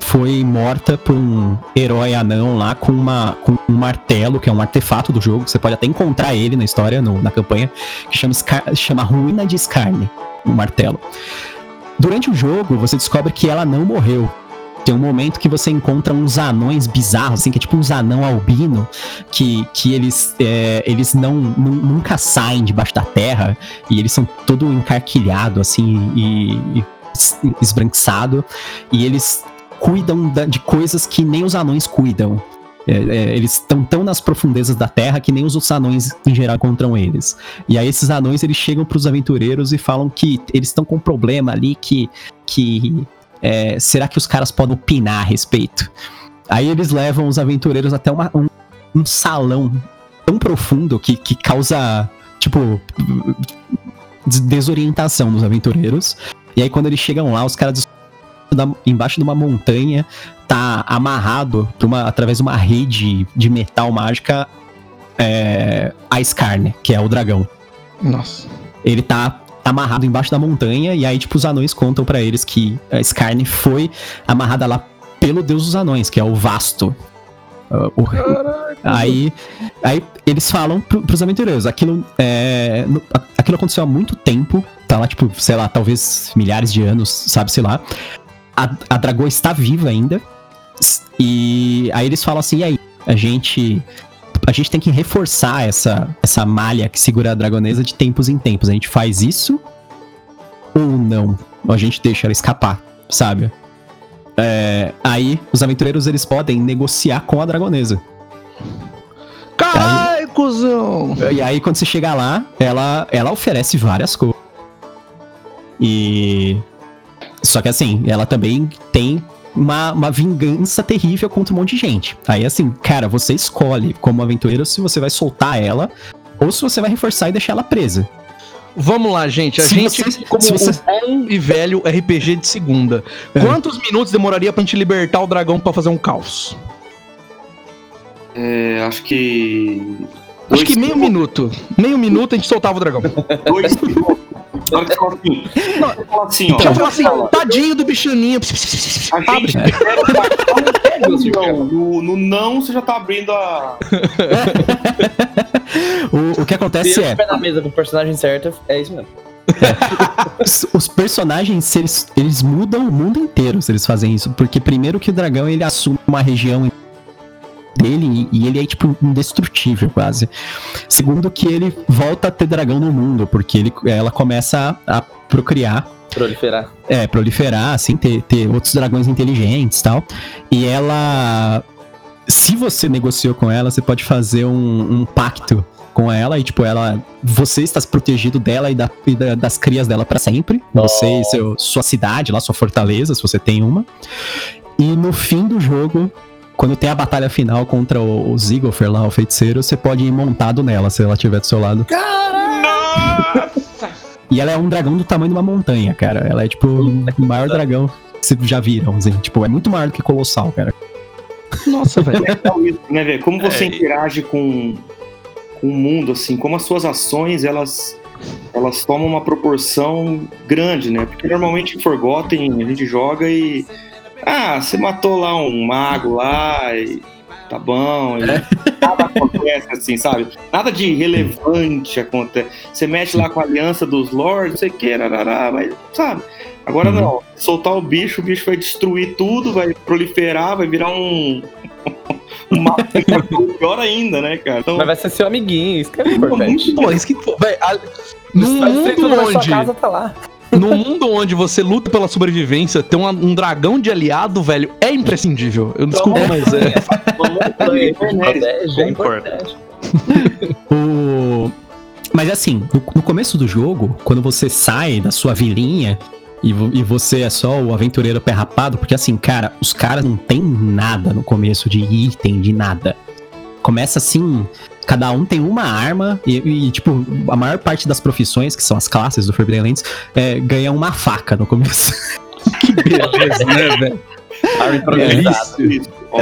foi morta por um herói anão lá com, uma, com um martelo, que é um artefato do jogo. Você pode até encontrar ele na história, no- na campanha, que chama, chama Ruína de Skarne, o martelo. Durante o jogo, você descobre que ela não morreu. Tem um momento que você encontra uns anões bizarros, assim, que é tipo uns anão albino, que, que eles, é, eles não, nu- nunca saem debaixo da terra, e eles são todo encarquilhado, assim, e, e es- esbranquiçado, e eles cuidam da- de coisas que nem os anões cuidam. É, é, eles estão tão nas profundezas da terra que nem os outros anões em geral encontram eles. E aí esses anões eles chegam pros aventureiros e falam que eles estão com um problema ali que que é, será que os caras podem opinar a respeito? Aí eles levam os aventureiros até uma- um, um salão tão profundo que, que causa tipo des- desorientação nos aventureiros. E aí quando eles chegam lá, os caras embaixo de uma montanha tá amarrado uma, através de uma rede de metal mágica é, a Skarne, que é o dragão Nossa. ele tá amarrado embaixo da montanha e aí tipo os anões contam pra eles que a Skarne foi amarrada lá pelo deus dos anões, que é o Vasto. Ah, o- aí, aí eles falam pro, pros aventureiros, aquilo é, no- aquilo aconteceu há muito tempo, tá lá tipo, sei lá, talvez milhares de anos, sabe, sei lá. A, a dragão está viva ainda. E aí eles falam assim, e aí, a gente a gente tem que reforçar essa, essa malha que segura a dragonesa de tempos em tempos. A gente faz isso ou não? Ou a gente deixa ela escapar, sabe? É, aí, os aventureiros eles podem negociar com a dragonesa. Caralho, cuzão! E aí, quando você chega lá, ela, ela oferece várias coisas. E. Só que assim, ela também tem uma, uma vingança terrível contra um monte de gente. Aí, assim, cara, você escolhe como aventureiro se você vai soltar ela ou se você vai reforçar e deixar ela presa. Vamos lá, gente. A Se gente, você- como se você- um bom e velho RPG de segunda, É. quantos minutos demoraria pra gente libertar o dragão pra fazer um caos? É, acho que. Acho dois que meio minuto. Meio minuto a gente soltava o dragão. Dois segundos. Na hora que você fala assim, você fala assim, ó. Então, fala assim, tadinho do bichaninho. A Abre. gente no, no não, você já tá abrindo a. O, o que Se acontece é, estiver na mesa com o personagem certo, é isso mesmo. os, os personagens, se eles, eles mudam o mundo inteiro se eles fazem isso. Porque primeiro que o dragão, ele assume uma região dele e, e ele é, tipo, indestrutível quase. Segundo que ele volta a ter dragão no mundo, porque ele, ela começa a, a procriar Proliferar. é, proliferar, assim, ter, ter outros dragões inteligentes e tal. E ela. Se você negociou com ela, você pode fazer um, um pacto com ela e, tipo, ela. Você está protegido dela e, da, e da- das crias dela pra sempre. Você e seu, sua cidade lá, sua fortaleza, se você tem uma. E no fim do jogo. Quando tem a batalha final contra o, o Ziggler lá, o feiticeiro, você pode ir montado nela, se ela estiver do seu lado. E ela é um dragão do tamanho de uma montanha, cara. Ela é, tipo, o maior dragão que vocês já viram, assim. Tipo, é muito maior do que Colossal, cara. Nossa, velho. legal isso, né, velho? Como você É, interage com, com o mundo, assim, como as suas ações, elas, elas tomam uma proporção grande, né? Porque normalmente em Forgotten a gente joga e. Ah, você matou lá um mago lá e. Tá bom, e nada acontece assim, sabe? Nada de relevante acontece. Você mexe lá com a aliança dos lords, não sei o que, rarará, mas, sabe? Agora Uhum. não, soltar o bicho, o bicho vai destruir tudo, vai proliferar, vai virar um. um mapa pior ainda, né, cara? Então, Mas vai ser seu amiguinho, isso que é importante. Pô, isso que. velho, a- ser tudo mundo na sua onde. casa, tá lá. Num mundo onde você luta pela sobrevivência, ter uma- um dragão de aliado, velho, é imprescindível. Eu desculpa, mas é. Te protege, é Concordo. importante. O... Mas assim, no, no começo do jogo, quando você sai da sua vilinha e, vo- e você é só o aventureiro pé rapado, porque assim, cara, os caras não tem nada no começo de item, de nada. Começa assim, cada um tem uma arma e, e, tipo, a maior parte das profissões, que são as classes do Forbidden Lands, é, ganha uma faca no começo. Que beleza, né, velho? Arma improvisada. isso. Ó,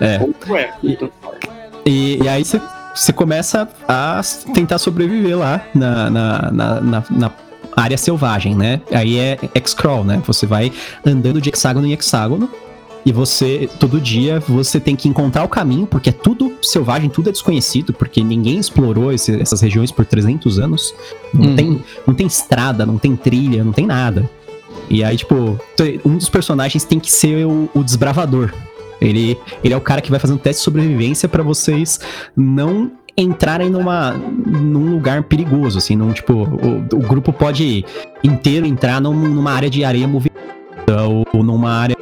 É. é. E, e aí você, você começa a tentar sobreviver lá na, na, na, na- na área selvagem, né? Aí é X-Crawl, né? Você vai andando de hexágono em hexágono. E você, todo dia, você tem que encontrar o caminho, porque é tudo selvagem, tudo é desconhecido, porque ninguém explorou esse- essas regiões por 300 anos. Não, Uhum. tem, não tem estrada, não tem trilha, não tem nada. E aí, tipo, um dos personagens tem que ser o, o desbravador. Ele, ele é o cara que vai fazer um teste de sobrevivência pra vocês não entrarem numa, num lugar perigoso, assim, num, tipo, o, o grupo pode inteiro entrar num- numa área de areia movida ou, ou numa área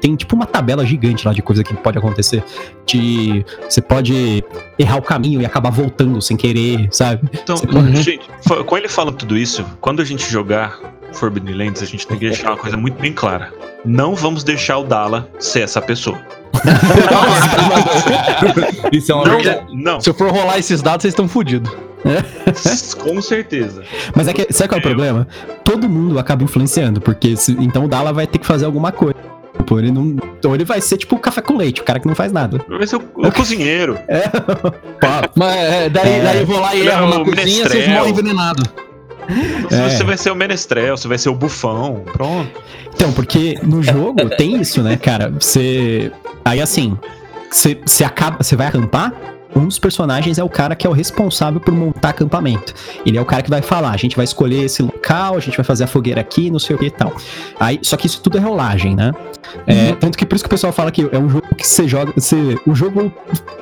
tem tipo uma tabela gigante lá de coisa que pode acontecer. De você pode errar o caminho e acabar voltando sem querer, sabe? Então, Uhum. gente, com ele falando tudo isso, quando a gente jogar Forbidden Lands, a gente tem que deixar uma coisa muito bem clara. Não vamos deixar o Dala ser essa pessoa. Isso é uma verdade. Não, não, Se eu for rolar esses dados, vocês estão fodidos. com certeza. Mas é que, sabe qual é o problema? Todo mundo acaba influenciando, porque se- então o Dala vai ter que fazer alguma coisa. Pô, ele não, ou ele vai ser tipo o café com leite, o cara que não faz nada. Vai ser o, o cozinheiro. Mas é, daí, É. daí eu vou lá e é erro na o cozinha, vocês menestrel. morrem envenenados. É. Você vai ser o menestrel, você vai ser o bufão. Pronto. Então, porque no jogo tem isso, né, cara? Você. Aí assim, você, você acaba. Você vai acampar. Um dos personagens é o cara que é o responsável por montar acampamento. Ele é o cara que vai falar: a gente vai escolher esse local, a gente vai fazer a fogueira aqui, não sei o que e tal. Aí, só que isso tudo é rolagem, né? É, tanto que por isso que o pessoal fala que é um jogo que você joga. Você, o jogo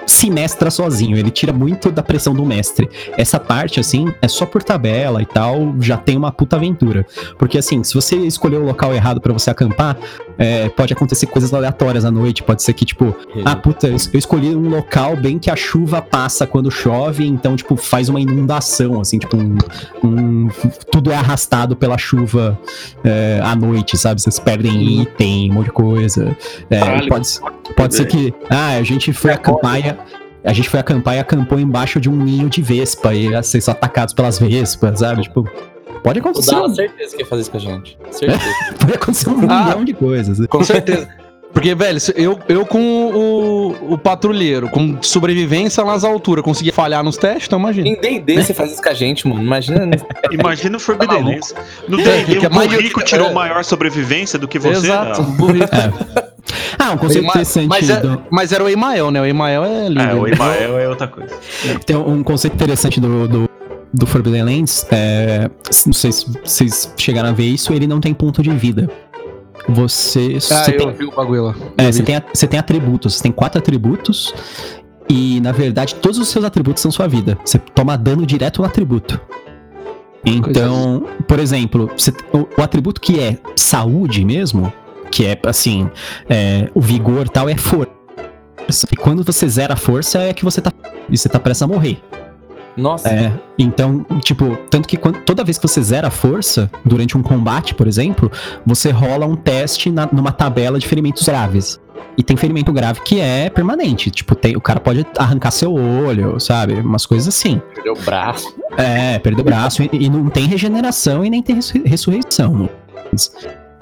se mestra sozinho, ele tira muito da pressão do mestre. Essa parte, assim, é só por tabela e tal, já tem uma puta aventura. Porque assim, se você escolher o local errado pra você acampar, é, pode acontecer coisas aleatórias à noite. Pode ser que, tipo, ah, puta, eu eu escolhi um local bem que a chuva passa quando chove, então, tipo, faz uma inundação, assim, tipo, um, um- tudo é arrastado pela chuva é, à noite, sabe? Vocês perdem item, um monte de coisa. É, pode, pode ser que, ah, a gente foi acampar e. a- A gente foi acampar e acampou embaixo de um ninho de vespa e ia ser atacados pelas vespas, sabe? Tipo, pode acontecer, Dala, certeza que ia fazer isso com a gente. Certeza. pode acontecer um Ah. milhão de coisas. Com certeza. Porque, velho, eu, eu com o, o patrulheiro, com sobrevivência nas alturas, conseguia falhar nos testes, então imagina. Em D&D você faz isso com a gente, mano. Imagina. Imagina o Forbidden Tá. No D&D, é o mais- burrico tirou é. maior sobrevivência do que você. Exato. não. burrito. Ah, um conceito Ema- interessante mas, é- do- mas era o Emael, né? O Emael é lindo. É, o Emael é outra coisa. Tem um conceito interessante do, do, do Forbidden Lands. É, não sei se vocês chegaram a ver isso, ele não tem ponto de vida. Você, Ah, você eu tem, vi o bagulho lá. é, você tem, a- você tem atributos, você tem quatro atributos. E na verdade, todos os seus atributos são sua vida. Você toma dano direto no atributo. Então, por exemplo, você- o, o atributo que é saúde mesmo, que é assim, é, o vigor e tal, é força. E quando você zera a força, é que você tá. E você tá prestes a morrer. Nossa. É, então, tipo, tanto que quando- toda vez que você zera a força, durante um combate, por exemplo, você rola um teste na- numa tabela de ferimentos graves. E tem ferimento grave que é permanente. Tipo, tem, o cara pode arrancar seu olho, sabe? Umas coisas assim. Perdeu o braço. É, perder o braço. E, e não tem regeneração e nem tem ressu- ressurreição.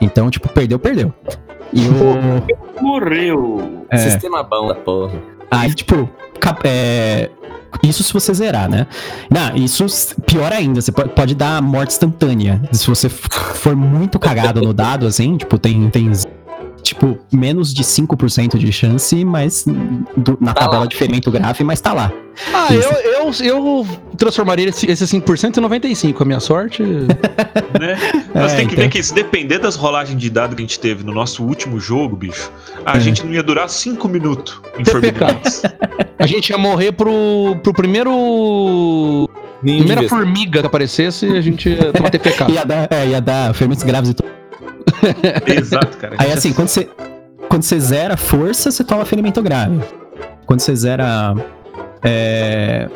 Então, tipo, perdeu, perdeu. E o. Morreu. É. Sistema bom da porra. Aí, tipo, é, isso se você zerar, né? Não, isso pior ainda, você po- pode dar morte instantânea. Se você for muito cagado no dado, assim, tipo, tem, tem tipo, menos de 5% de chance, mas do- na Tá tabela lá. de ferimento grave, mas tá lá. Ah, eu, eu, eu transformaria esse, esse 5% em 95%, a minha sorte. né? Mas É, tem que então. ver que se depender das rolagens de dado que a gente teve no nosso último jogo, bicho, a É. gente não ia durar 5 minutos em Lands. A gente ia morrer pro, pro primeiro. Primeira formiga que aparecesse e a gente ia tomar TPK. Ia dar, é, ia dar ferimentos graves e tudo. Exato, cara. Aí assim, quando você, quando você zera força, você toma ferimento grave. Quando você zera é,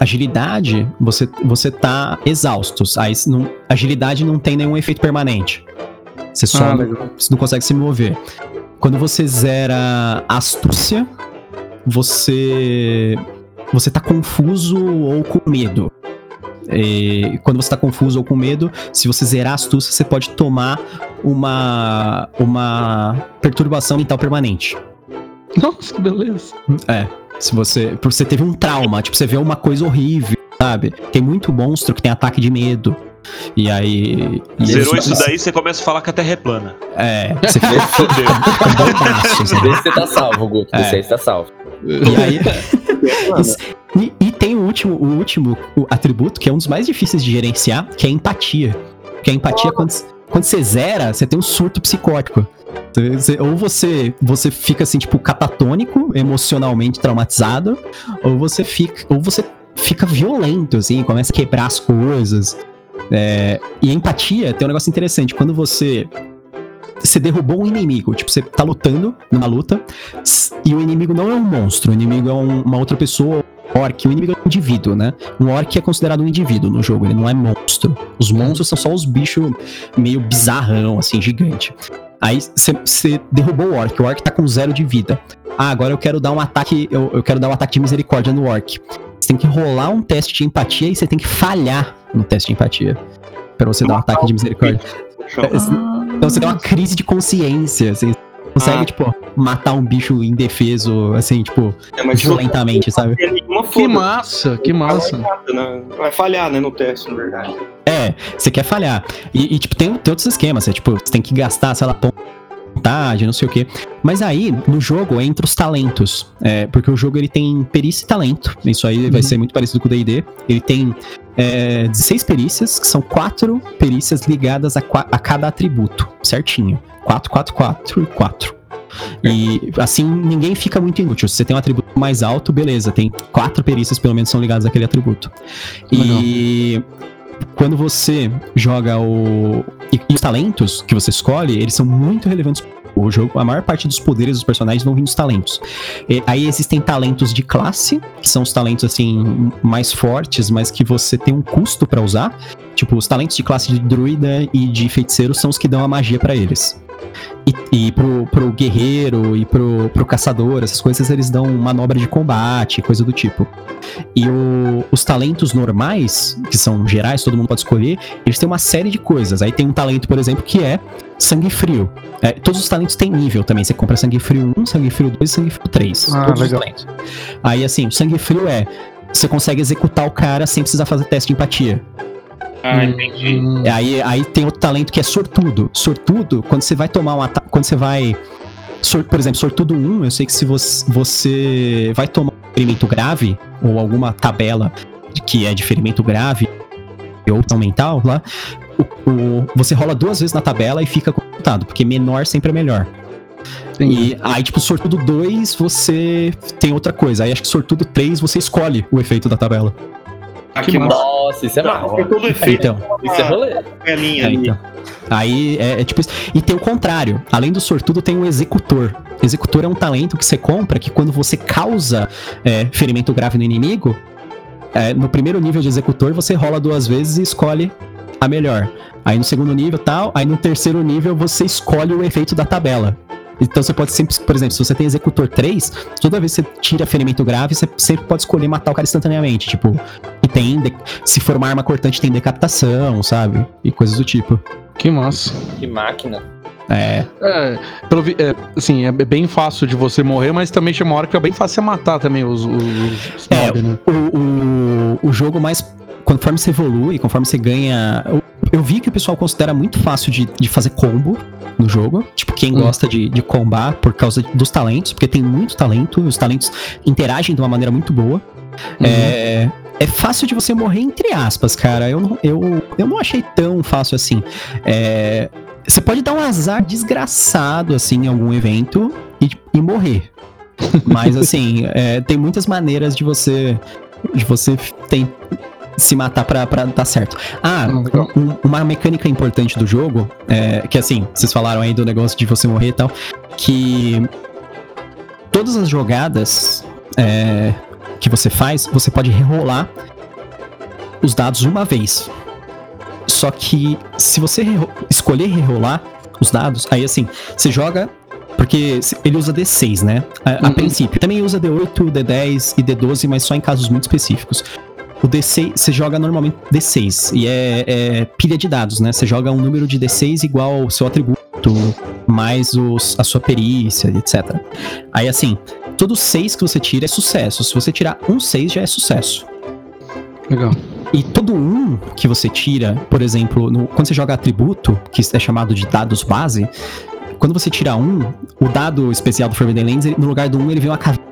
agilidade, você, você tá exausto. Aí não, agilidade não tem nenhum efeito permanente. Você só Ah, não, você não consegue se mover. Quando você zera astúcia, você você tá confuso ou com medo. E quando você tá confuso ou com medo, se você zerar a astúcia, você pode tomar uma, uma perturbação mental permanente. Nossa, que beleza. É. Se você. Porque você teve um trauma, tipo, você vê uma coisa horrível, sabe? Tem muito monstro que tem ataque de medo. E aí. e Zerou eles- isso daí, você começa a falar que a Terra é plana. É. Você fica Fudeu. com doutaços, né? Desse você tá salvo, Guto. É. Desse aí você tá salvo. E aí. e, e tem o último, o último o atributo, que é um dos mais difíceis de gerenciar, que é a empatia. Que a empatia, quando, quando você zera, você tem um surto psicótico. Ou você, você fica assim, tipo, catatônico, emocionalmente traumatizado, ou você fica. Ou você fica violento, assim, começa a quebrar as coisas. É, e a empatia tem um negócio interessante. Quando você. Você derrubou um inimigo, tipo, você tá lutando numa luta, e o inimigo não é um monstro, o inimigo é um- uma outra pessoa, orc, o inimigo é um indivíduo, né? Um orc é considerado um indivíduo no jogo, ele não é monstro. Os monstros são só os bichos meio bizarrão, assim, gigante. Aí você derrubou o orc, o orc tá com zero de vida. Ah, agora eu quero dar um ataque, eu, eu quero dar um ataque de misericórdia no orc. Você tem que rolar um teste de empatia e você tem que falhar no teste de empatia. Pra você dar um ataque de misericórdia. Então você tem uma crise de consciência, assim. Consegue, Ah. tipo, matar um bicho indefeso, assim, tipo, É, mas violentamente, sabe? não tem nenhuma Que massa, que massa. Né? Vai falhar, né, no teste, na verdade. É, você quer falhar. E, e, tipo, tem, tem outros esquemas, você, tipo, você tem que gastar, sei lá, vontade, não sei o quê. Mas aí, no jogo, entra os talentos. É, porque o jogo, ele tem perícia e talento. Isso aí vai Uhum. ser muito parecido com o D&D. Ele tem é, 16 perícias, que são quatro perícias ligadas a, a cada atributo, certinho. 4, 4, 4 e 4. E assim ninguém fica muito inútil. Se você tem um atributo mais alto, beleza, tem quatro perícias pelo menos são ligadas àquele atributo. E quando você joga o. E, e os talentos que você escolhe, eles são muito relevantes o jogo. A maior parte dos poderes dos personagens vão vir dos talentos. E aí existem talentos de classe, que são os talentos assim mais fortes, mas que você tem um custo pra usar. Tipo, os talentos de classe de druida e de feiticeiro são os que dão a magia pra eles. E, e pro, pro guerreiro e pro, pro caçador, essas coisas eles dão manobra de combate, coisa do tipo. E o- os talentos normais, que são gerais, todo mundo pode escolher, eles têm uma série de coisas. Aí tem um talento, por exemplo, que é sangue frio. É, todos os talentos têm nível também. Você compra sangue frio 1, sangue frio 2 sangue frio 3. Ah, todos legal. os talentos. Aí assim, o sangue frio é. Você consegue executar o cara sem precisar fazer teste de empatia. Ah, entendi. Hum, Aí, aí tem outro talento que é sortudo. Sortudo, quando você vai tomar um ataque. Quando você vai. por exemplo, sortudo 1, eu sei que se você, você vai tomar um ferimento grave, ou alguma tabela que é de ferimento grave, ou tão mental lá, o- o- você rola duas vezes na tabela e fica com o resultado, porque menor sempre é melhor. entendi. E aí, tipo, sortudo 2, você tem outra coisa. Aí acho que sortudo 3, você escolhe o efeito da tabela. Aqui. Nossa, isso é todo efeito. Então. Isso é rolê. É linha É, então. Aí é, é tipo isso. E tem o contrário. Além do sortudo, tem o executor. Executor é um talento que você compra que quando você causa é, ferimento grave no inimigo, é, no primeiro nível de executor você rola duas vezes e escolhe a melhor. Aí no segundo nível tal, aí no terceiro nível você escolhe o efeito da tabela. Então você pode sempre, por exemplo, se você tem executor 3, toda vez que você tira ferimento grave, você sempre pode escolher matar o cara instantaneamente. Tipo, e tem. de- Se for uma arma cortante, tem decapitação, sabe? E coisas do tipo. Que massa. Que máquina. É. É, pelo, vi- é, assim, é bem fácil de você morrer, mas também chega uma hora que é bem fácil você matar também os, os, os É, mob, né? o, o, o jogo mais. Conforme você evolui, conforme você ganha. Eu, vi que o pessoal considera muito fácil de, de fazer combo no jogo. Tipo, quem Hum. gosta de, de combar por causa dos talentos, porque tem muito talento, e os talentos interagem de uma maneira muito boa. Uhum. É, é fácil de você morrer, entre aspas, cara. Eu não, eu, eu não achei tão fácil assim. É, você pode dar um azar desgraçado, assim, em algum evento e, e morrer. Mas, assim, é, tem muitas maneiras de você de você tem, se matar pra, pra dar certo. Ah, legal. um- uma mecânica importante do jogo, é, que assim, vocês falaram aí do negócio de você morrer e tal, que todas as jogadas é, que você faz, você pode rerolar os dados uma vez. Só que se você rero- escolher rerolar os dados, aí assim, você joga. Porque ele usa D6, né? A, a Uhum. princípio. Também usa D8, D10 e D12, mas só em casos muito específicos. O D6, você joga normalmente D6. E é, é pilha de dados, né? Você joga um número de D6 igual ao seu atributo, mais os, a sua perícia, etc. Aí assim, todo 6 que você tira é sucesso. Se você tirar um 6, já é sucesso. Legal. E todo um que você tira, por exemplo, no- quando você joga atributo, que é chamado de dados base, quando você tira um, o dado especial do Forbidden Lands, ele- no lugar do um, ele vem uma caveira.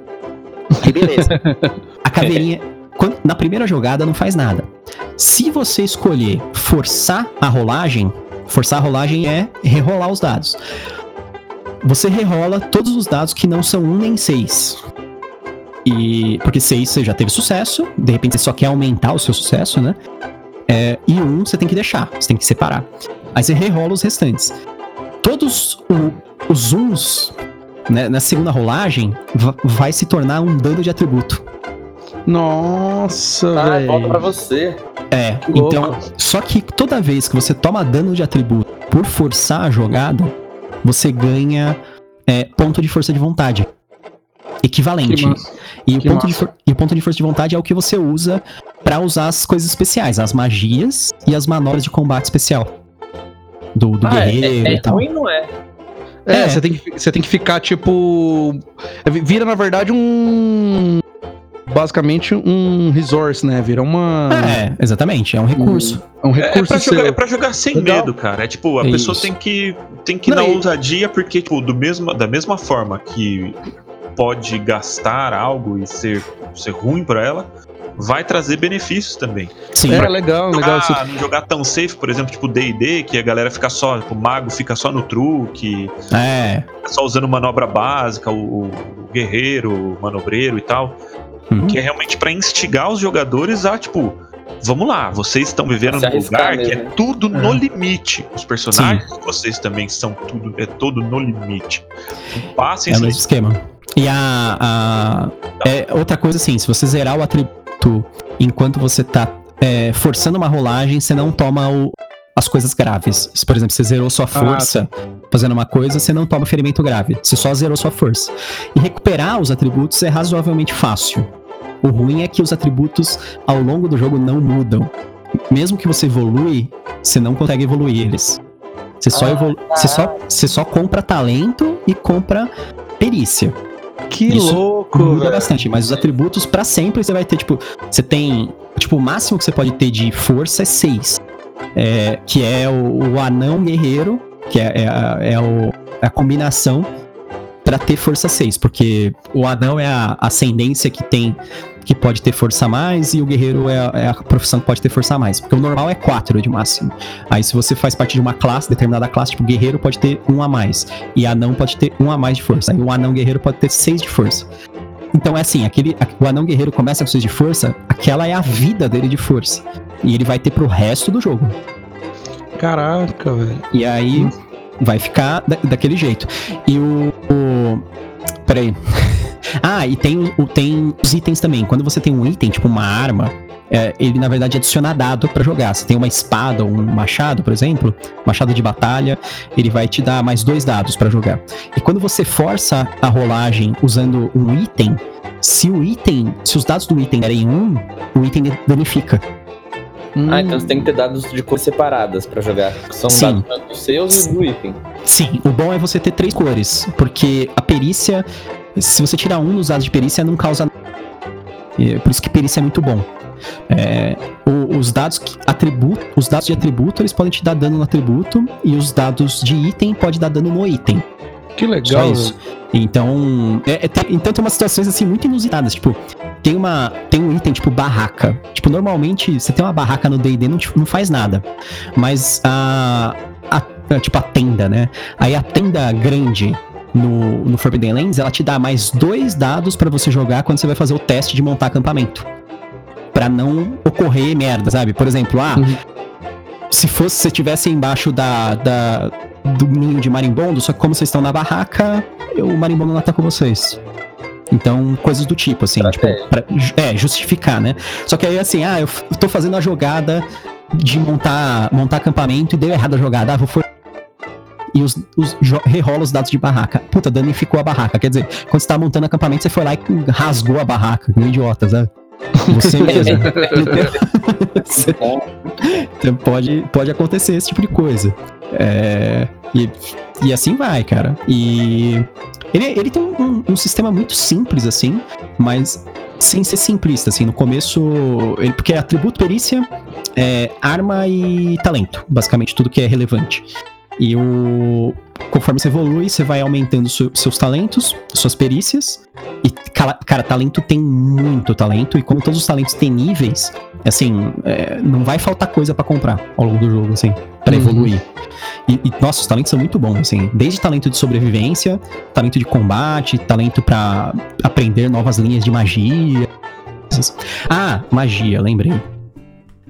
Aí beleza. A caveirinha, quando- na primeira jogada, não faz nada. Se você escolher forçar a rolagem, forçar a rolagem é rerolar os dados. Você rerola todos os dados que não são um nem seis. E porque seis você já teve sucesso, de repente você só quer aumentar o seu sucesso, né? É, e um você tem que deixar, você tem que separar. Aí você rerola os restantes. Todos o- os uns, né, na segunda rolagem, va- vai se tornar um dano de atributo. Nossa, Ah, volta pra velho. você. É, então, só que toda vez que você toma dano de atributo por forçar a jogada, você ganha é, ponto de força de vontade. Equivalente. E o, ponto de massa. e o ponto de força de vontade é o que você usa pra usar as coisas especiais, as magias e as manobras de combate especial. Do, do Ah, é, guerreiro é, e é tal. ruim, não é? É, É. Você, tem que, você tem que ficar, tipo. Vira, na verdade, um. Basicamente um resource, né? Vira uma. É, exatamente, é um recurso. É um É, é recurso pra jogar, é pra jogar sem Legal. medo, cara. É tipo, a É pessoa isso. tem que, tem que Não, e- ousadia, porque, tipo, do mesmo, da mesma forma que pode gastar algo e ser, ser ruim pra ela, vai trazer benefícios também. Sim. É legal, legal. Você- não jogar tão safe, por exemplo, tipo D&D, que a galera fica só, tipo, o mago fica só no truque, É. fica só usando manobra básica, o, o guerreiro, o manobreiro e tal, Uhum. que é realmente pra instigar os jogadores a, tipo, vamos lá, vocês estão vivendo num lugar que é mesmo. tudo no É. limite. Os personagens de vocês também são tudo, é todo no limite. Não Passem É o mesmo esquema. E a, a- é, outra coisa assim, se você zerar o atributo enquanto você tá é, forçando uma rolagem, você não toma o- as coisas graves. Se, por exemplo, você zerou sua força, fazendo uma coisa, você não toma ferimento grave. Você só zerou sua força. E recuperar os atributos é razoavelmente fácil. O ruim é que os atributos ao longo do jogo não mudam. Mesmo que você evolui, você não consegue evoluir eles. Você só, evolu você só, você só compra talento e compra perícia. Que Isso louco, Muda velho. bastante, mas os atributos pra sempre você vai ter, tipo, você tem, tipo, o máximo que você pode ter de força é 6. É, que é o, o anão guerreiro, que é, é a, é o- é a combinação pra ter força 6, porque o anão é a ascendência que tem que pode ter força a mais e o guerreiro é a, é a profissão que pode ter força a mais, porque o normal é 4 de máximo. Aí se você faz parte de uma classe, determinada classe, tipo, guerreiro pode ter um a mais e anão pode ter um a mais de força. Aí o anão guerreiro pode ter 6 de força. Então é assim, aquele, a- o anão guerreiro começa com 6 de força, aquela é a vida dele de força. E ele vai ter pro resto do jogo. Caraca, velho. E aí vai ficar da- daquele jeito. E o. o peraí. ah, e tem, tem os itens também. Quando você tem um item, tipo uma arma, é, ele na verdade adiciona dado pra jogar. Você tem uma espada ou um machado, por exemplo, machado de batalha, ele vai te dar mais dois dados pra jogar. E quando você força a rolagem usando um item, se o item, se os dados do item derem um, o item danifica. Ah, então você tem que ter dados de cores separadas pra jogar. que São Sim. dados seus e do item. Sim, o bom é você ter três cores, porque a perícia, se você tirar um nos dados de perícia, não causa nada. É Por isso que perícia é muito bom. É, os dados que atributo, os dados de atributo, eles podem te dar dano no atributo e os dados de item podem dar dano no item. Que Só legal. isso. Então, é, é, tem, então tem umas situações assim muito inusitadas, tipo, tem uma tem um item tipo barraca. Tipo, normalmente você tem uma barraca no D&D não, te- não faz nada. Mas a, a tipo a tenda, né? Aí a tenda grande no, no Forbidden Lands, ela te dá mais dois dados pra você jogar quando você vai fazer o teste de montar acampamento. Pra não ocorrer merda, sabe? Por exemplo, ah, Uhum. se fosse se você estivesse embaixo da, da do ninho de marimbondo, só que como vocês estão na barraca, eu- o marimbondo não atacou vocês. Então, coisas do tipo, assim, tipo, pra, é, justificar, né? Só que aí, assim, ah, eu tô fazendo a jogada de montar, montar acampamento e deu errado a jogada, ah, vou for... E os, os rerola os dados de barraca. Puta, danificou a barraca. Quer dizer, quando você tá montando acampamento, você foi lá e rasgou a barraca, que um idiota, sabe? Você mesmo. Você- então pode, pode acontecer esse tipo de coisa. É, e, e assim vai, cara. E ele, ele tem um, um sistema muito simples, assim, mas sem ser simplista, assim. No começo, ele, porque é atributo, perícia, é, arma e talento. Basicamente, tudo que é relevante. E o. Conforme você evolui, você vai aumentando seu- seus talentos, suas perícias. E, cara, cara, talento tem muito talento. E como todos os talentos têm níveis, assim, é, não vai faltar coisa pra comprar ao longo do jogo, assim, pra Uhum. evoluir. E, e, nossa, os talentos são muito bons, assim. Desde talento de sobrevivência, talento de combate, talento pra aprender novas linhas de magia. Ah, magia, lembrei.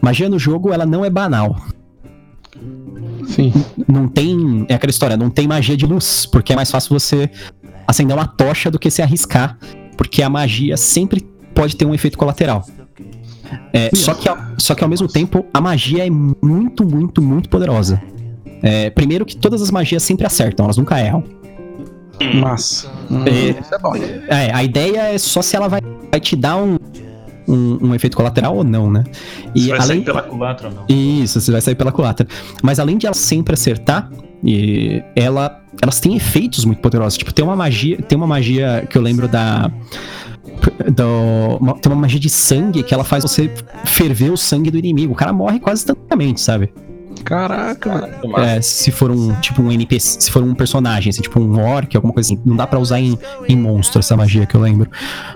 Magia no jogo, ela não é banal. Sim. Não tem. É aquela história, não tem magia de luz, porque é mais fácil você acender uma tocha do que se arriscar, porque a magia sempre pode ter um efeito colateral. É, só, que, ao- só que ao mesmo tempo, a magia é muito, muito, muito poderosa. É, primeiro que todas as magias sempre acertam, elas nunca erram. Massa. Hum, É. Isso é bom. É, a ideia é só se ela vai, vai te dar um, um, um efeito colateral ou não, né? Você vai além, sair pela culatra ou não? Isso, você vai sair pela culatra. Mas além de ela sempre acertar, e ela, elas têm efeitos muito poderosos. Tipo, tem uma magia, tem uma magia que eu lembro da do, uma- tem uma magia de sangue que ela faz você ferver o sangue do inimigo. O cara morre quase instantaneamente, sabe? Caraca, velho. É, se for um tipo um NPC, se for um personagem, assim, tipo um orc, alguma coisa assim, não dá pra usar em, em monstro essa magia que eu lembro.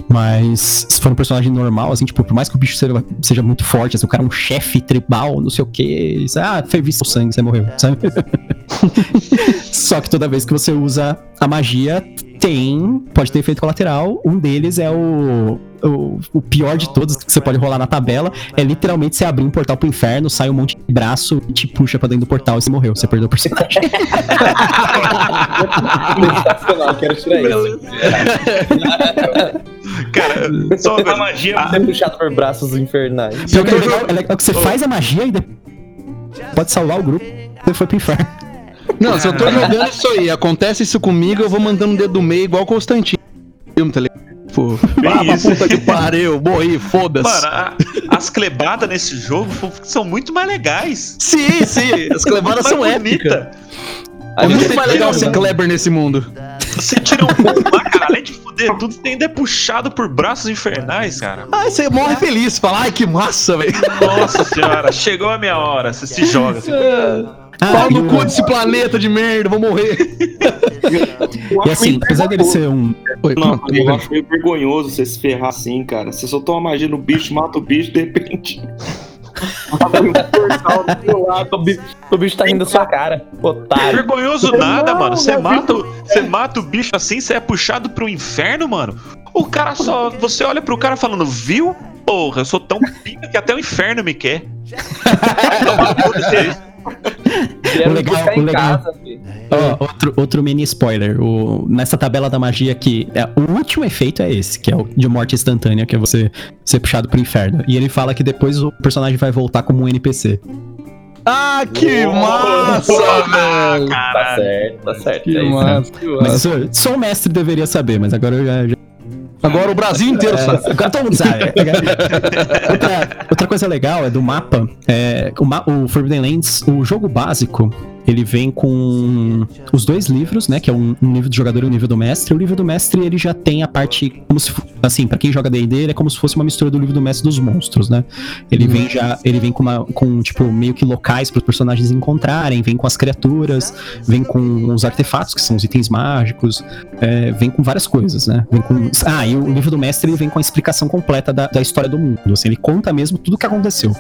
Mas se for um personagem normal, assim, tipo, por mais que o bicho seja, seja muito forte, assim, o cara é um chefe tribal, não sei o que, ah, fervi seu sangue, você morreu, sabe? Só que toda vez que você usa a magia, tem. Pode ter efeito colateral. Um deles é o. O, o pior de todos que você pode rolar na tabela é literalmente você abrir um portal pro inferno, sai um monte de braço e te puxa pra dentro do portal e você morreu. Você perdeu o personagem. Sensacional, quero tirar isso. Cara, só uma magia. Ser puxado por braços infernais. Pior que é legal, é legal que você faz a magia e depois pode salvar o grupo. Você foi pro inferno. Não, se eu tô jogando isso aí, acontece isso comigo, eu vou mandando o dedo do meio igual o Constantino. Tá? Pô, ah, isso. puta que pariu, morri, foda-se. As clebadas nesse jogo são muito mais legais. Sim, sim, as clebadas são épicas. É muito mais legal tira ser um- Kleber nesse mundo. Você tira um pouco lá, cara, além de fuder tudo, você ainda é puxado por braços infernais, cara. Ah, você morre feliz, fala, ai que massa, velho. Nossa senhora, chegou a minha hora. Você se joga. Assim. Ah, Pau e no cu desse planeta de merda, vou morrer. E assim, apesar dele ser um. Oi, Não, pronto, eu acho meio vergonhoso você se ferrar assim, cara. Você soltou uma magia no bicho, mata o bicho, de repente. O bicho, o bicho tá rindo da sua cara, otário. Vergonhoso nada, mano. Você mata, o- você mata o bicho assim, você é puxado pro inferno, mano. O cara só. Você olha pro cara falando, viu? Porra, eu sou tão pica que até o inferno me quer. Vieram O legal- buscar o em legal- casa, filho. Ó, outro, outro mini spoiler. O, nessa tabela da magia aqui, é, o último efeito é esse, que é o de morte instantânea, que é você ser puxado pro inferno. E ele fala que depois o personagem vai voltar como um NPC. Ah, que massa, velho. Tá certo, tá certo. Que é isso. massa, que Mas massa. isso só o mestre deveria saber, mas agora eu já. já- Agora o Brasil inteiro sabe. É, agora todo mundo sabe. outra, outra coisa legal é do mapa. É, o, o Forbidden Lands, o jogo básico, ele vem com os dois livros, né? Que é um, um livro do jogador e um livro do mestre. O livro do mestre, ele já tem a parte como se assim, para quem joga D&D, ele é como se fosse uma mistura do livro do mestre dos monstros, né? Ele vem já, ele vem com uma com tipo meio que locais para os personagens encontrarem, vem com as criaturas, vem com os artefatos que são os itens mágicos, é, vem com várias coisas, né? Vem com ah, e o livro do mestre ele vem com a explicação completa da, da história do mundo, assim, ele conta mesmo tudo o que aconteceu.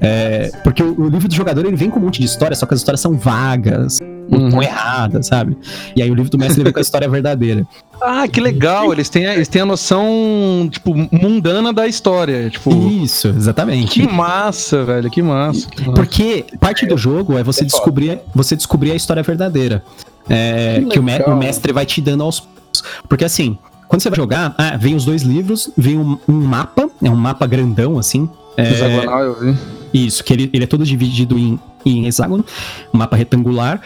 É, porque o, o livro do jogador ele vem com um monte de histórias, só que as histórias são vagas, Uhum. erradas, sabe? E aí o livro do mestre vem com a história verdadeira. Ah, que legal. Eles têm, a, eles têm a noção, tipo, mundana da história. Tipo, Isso, exatamente. que massa, velho. Que massa. que massa. Porque parte do jogo é você É foda. descobrir, você descobrir a história verdadeira. É, Que que o mestre vai te dando aos poucos. Porque assim, quando você vai jogar, ah, vem os dois livros, vem um, um mapa, é um mapa grandão assim. É, Hexagonal, eu vi. isso, que ele, ele é todo dividido em, em hexágono, mapa retangular,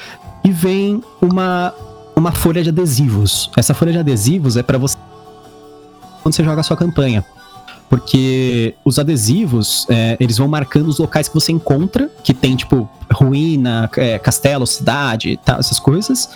e vem uma, uma folha de adesivos. Essa folha de adesivos é para você quando você joga a sua campanha. Porque os adesivos, é, eles vão marcando os locais que você encontra, que tem, tipo, ruína, é, castelo, cidade, tal, essas coisas.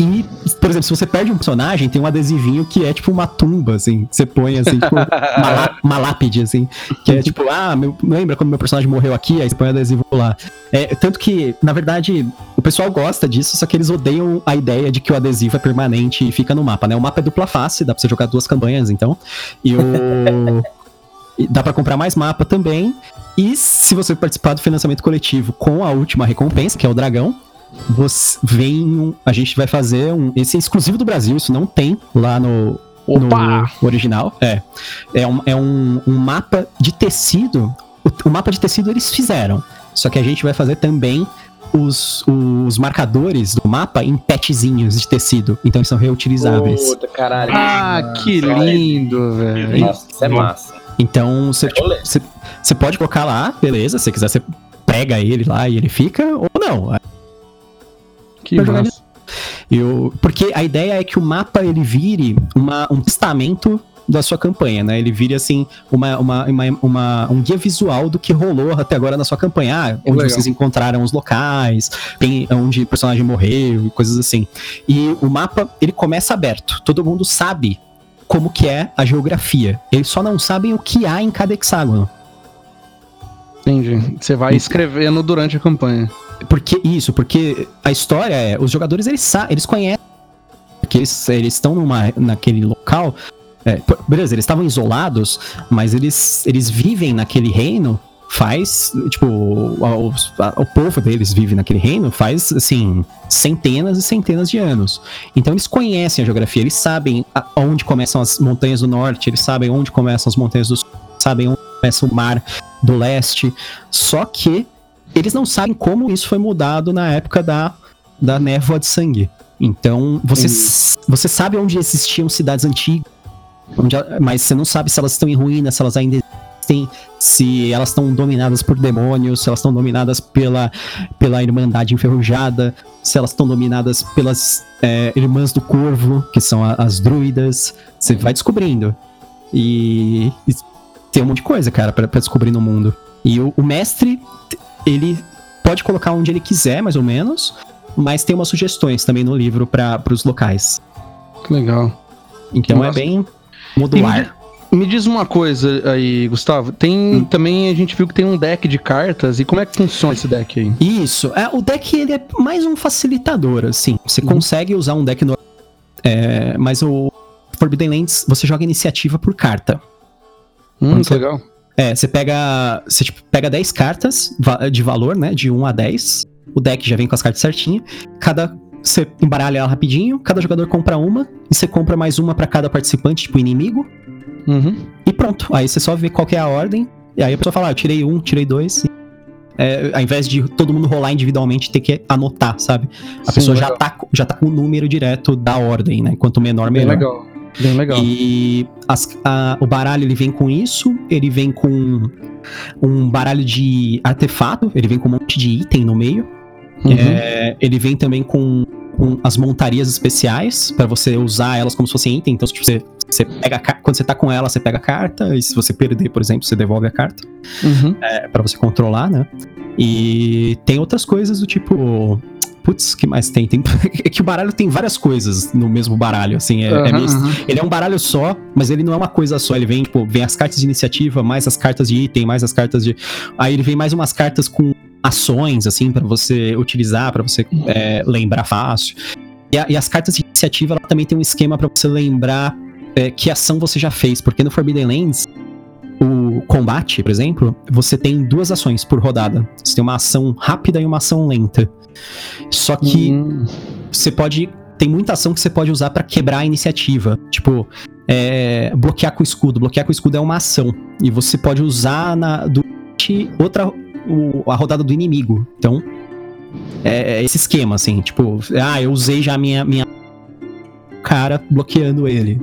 E, por exemplo, se você perde um personagem, tem um adesivinho que é tipo uma tumba, assim. que Você põe, assim, tipo, uma, uma lápide, assim. Que é tipo, ah, meu- lembra quando meu personagem morreu aqui? Aí você põe o adesivo lá. É, tanto que, na verdade, o pessoal gosta disso, só que eles odeiam a ideia de que o adesivo é permanente e fica no mapa, né? O mapa é dupla face, dá pra você jogar duas campanhas, então. E o. e dá pra comprar mais mapa também. E se você participar do financiamento coletivo com a última recompensa, que é o dragão, você vem um, a gente vai fazer um esse é exclusivo do Brasil, isso não tem lá no Opa! no original. É. É um, é um, um mapa de tecido. O, o mapa de tecido eles fizeram. Só que a gente vai fazer também os, os marcadores do mapa em petzinhos de tecido. Então eles são reutilizáveis. Puta, caralho. Ah, que lindo, velho. Nossa, isso é massa. Então você Rolê. você- pode colocar lá, beleza. Se você quiser, você pega ele lá e ele fica, ou não. Que massa. Eu, porque a ideia é que o mapa ele vire uma, um testamento da sua campanha, né? Ele vire assim uma, uma, uma, uma- um guia visual do que rolou até agora na sua campanha, ah, onde Legal. vocês encontraram os locais, tem onde o personagem morreu e coisas assim. E o mapa ele começa aberto, todo mundo sabe como que é a geografia. Eles só não sabem o que há em cada hexágono. Entendi. Você vai escrevendo durante a campanha. Porque isso, porque a história é, os jogadores eles eles conhecem porque eles estão numa naquele local, é, beleza, eles estavam isolados, mas eles eles vivem naquele reino faz, tipo, o, o povo deles vive naquele reino faz assim centenas e centenas de anos. Então eles conhecem a geografia, eles sabem a- onde começam as montanhas do norte, eles sabem onde começam as montanhas do sul, sabem onde começa o mar do leste. Só que eles não sabem como isso foi mudado na época da, da névoa de sangue. Então, você, você sabe onde existiam cidades antigas, onde mas você não sabe se elas estão em ruínas, se elas ainda existem. se elas estão dominadas por demônios, se elas estão dominadas pela, pela Irmandade Enferrujada, se elas estão dominadas pelas é, Irmãs do Corvo, que são a- as druidas. Você vai descobrindo. E, e tem um monte de coisa, cara, pra, pra descobrir no mundo. E o, o mestre, ele pode colocar onde ele quiser, mais ou menos, mas tem umas sugestões também no livro para os locais. Que legal. Então é Nossa. bem modular. Me diz uma coisa aí, Gustavo. Tem também, a gente viu que tem um deck de cartas. E como é que funciona esse deck aí? Isso. É, o deck ele é mais um facilitador, assim. Você consegue usar um deck no, é, mas o Forbidden Lands você joga iniciativa por carta. Hum, que legal. É, você pega. Você tipo, pega 10 cartas de valor, né? De 1 a 10. O deck já vem com as cartas certinho. Cada. Você embaralha ela rapidinho, cada jogador compra uma, e você compra mais uma pra cada participante, tipo inimigo, Uhum. e pronto. Aí você só vê qual é a ordem, e aí a pessoa fala, ah, eu tirei um, tirei dois. e- É, ao invés de todo mundo rolar individualmente, ter que anotar, sabe? A Sim, pessoa já tá, já tá com o número direto da ordem, né? Quanto menor, Bem melhor. legal. Bem legal. E as- a- o baralho ele vem com isso, ele vem com um baralho de artefato, ele vem com um monte de item no meio. Uhum. É, ele vem também com, com as montarias especiais pra você usar elas como se fossem item. Então, tipo, você, você pega a quando você tá com ela, você pega a carta, e se você perder, por exemplo, você devolve a carta Uhum. é, para você controlar, né? E tem outras coisas do tipo. Putz, que mais tem? tem? É que o baralho tem várias coisas no mesmo baralho, assim. É, é Aham, meio aham. ele é um baralho só, mas ele não é uma coisa só. Ele vem, tipo, vem as cartas de iniciativa, mais as cartas de item, mais as cartas de. Aí ele vem mais umas cartas com ações, assim, pra você utilizar, pra você é, lembrar fácil. E, a- e as cartas de iniciativa, ela também tem um esquema pra você lembrar é, que ação você já fez. Porque no Forbidden Lands, o combate, por exemplo, você tem duas ações por rodada. Você tem uma ação rápida e uma ação lenta. Só que Hum. você pode. Tem muita ação que você pode usar pra quebrar a iniciativa. Tipo, é, bloquear com o escudo. Bloquear com o escudo é uma ação. E você pode usar na, durante outra. o- a rodada do inimigo. Então. É, é esse esquema, assim. Tipo, ah, eu usei já a minha. minha cara bloqueando ele.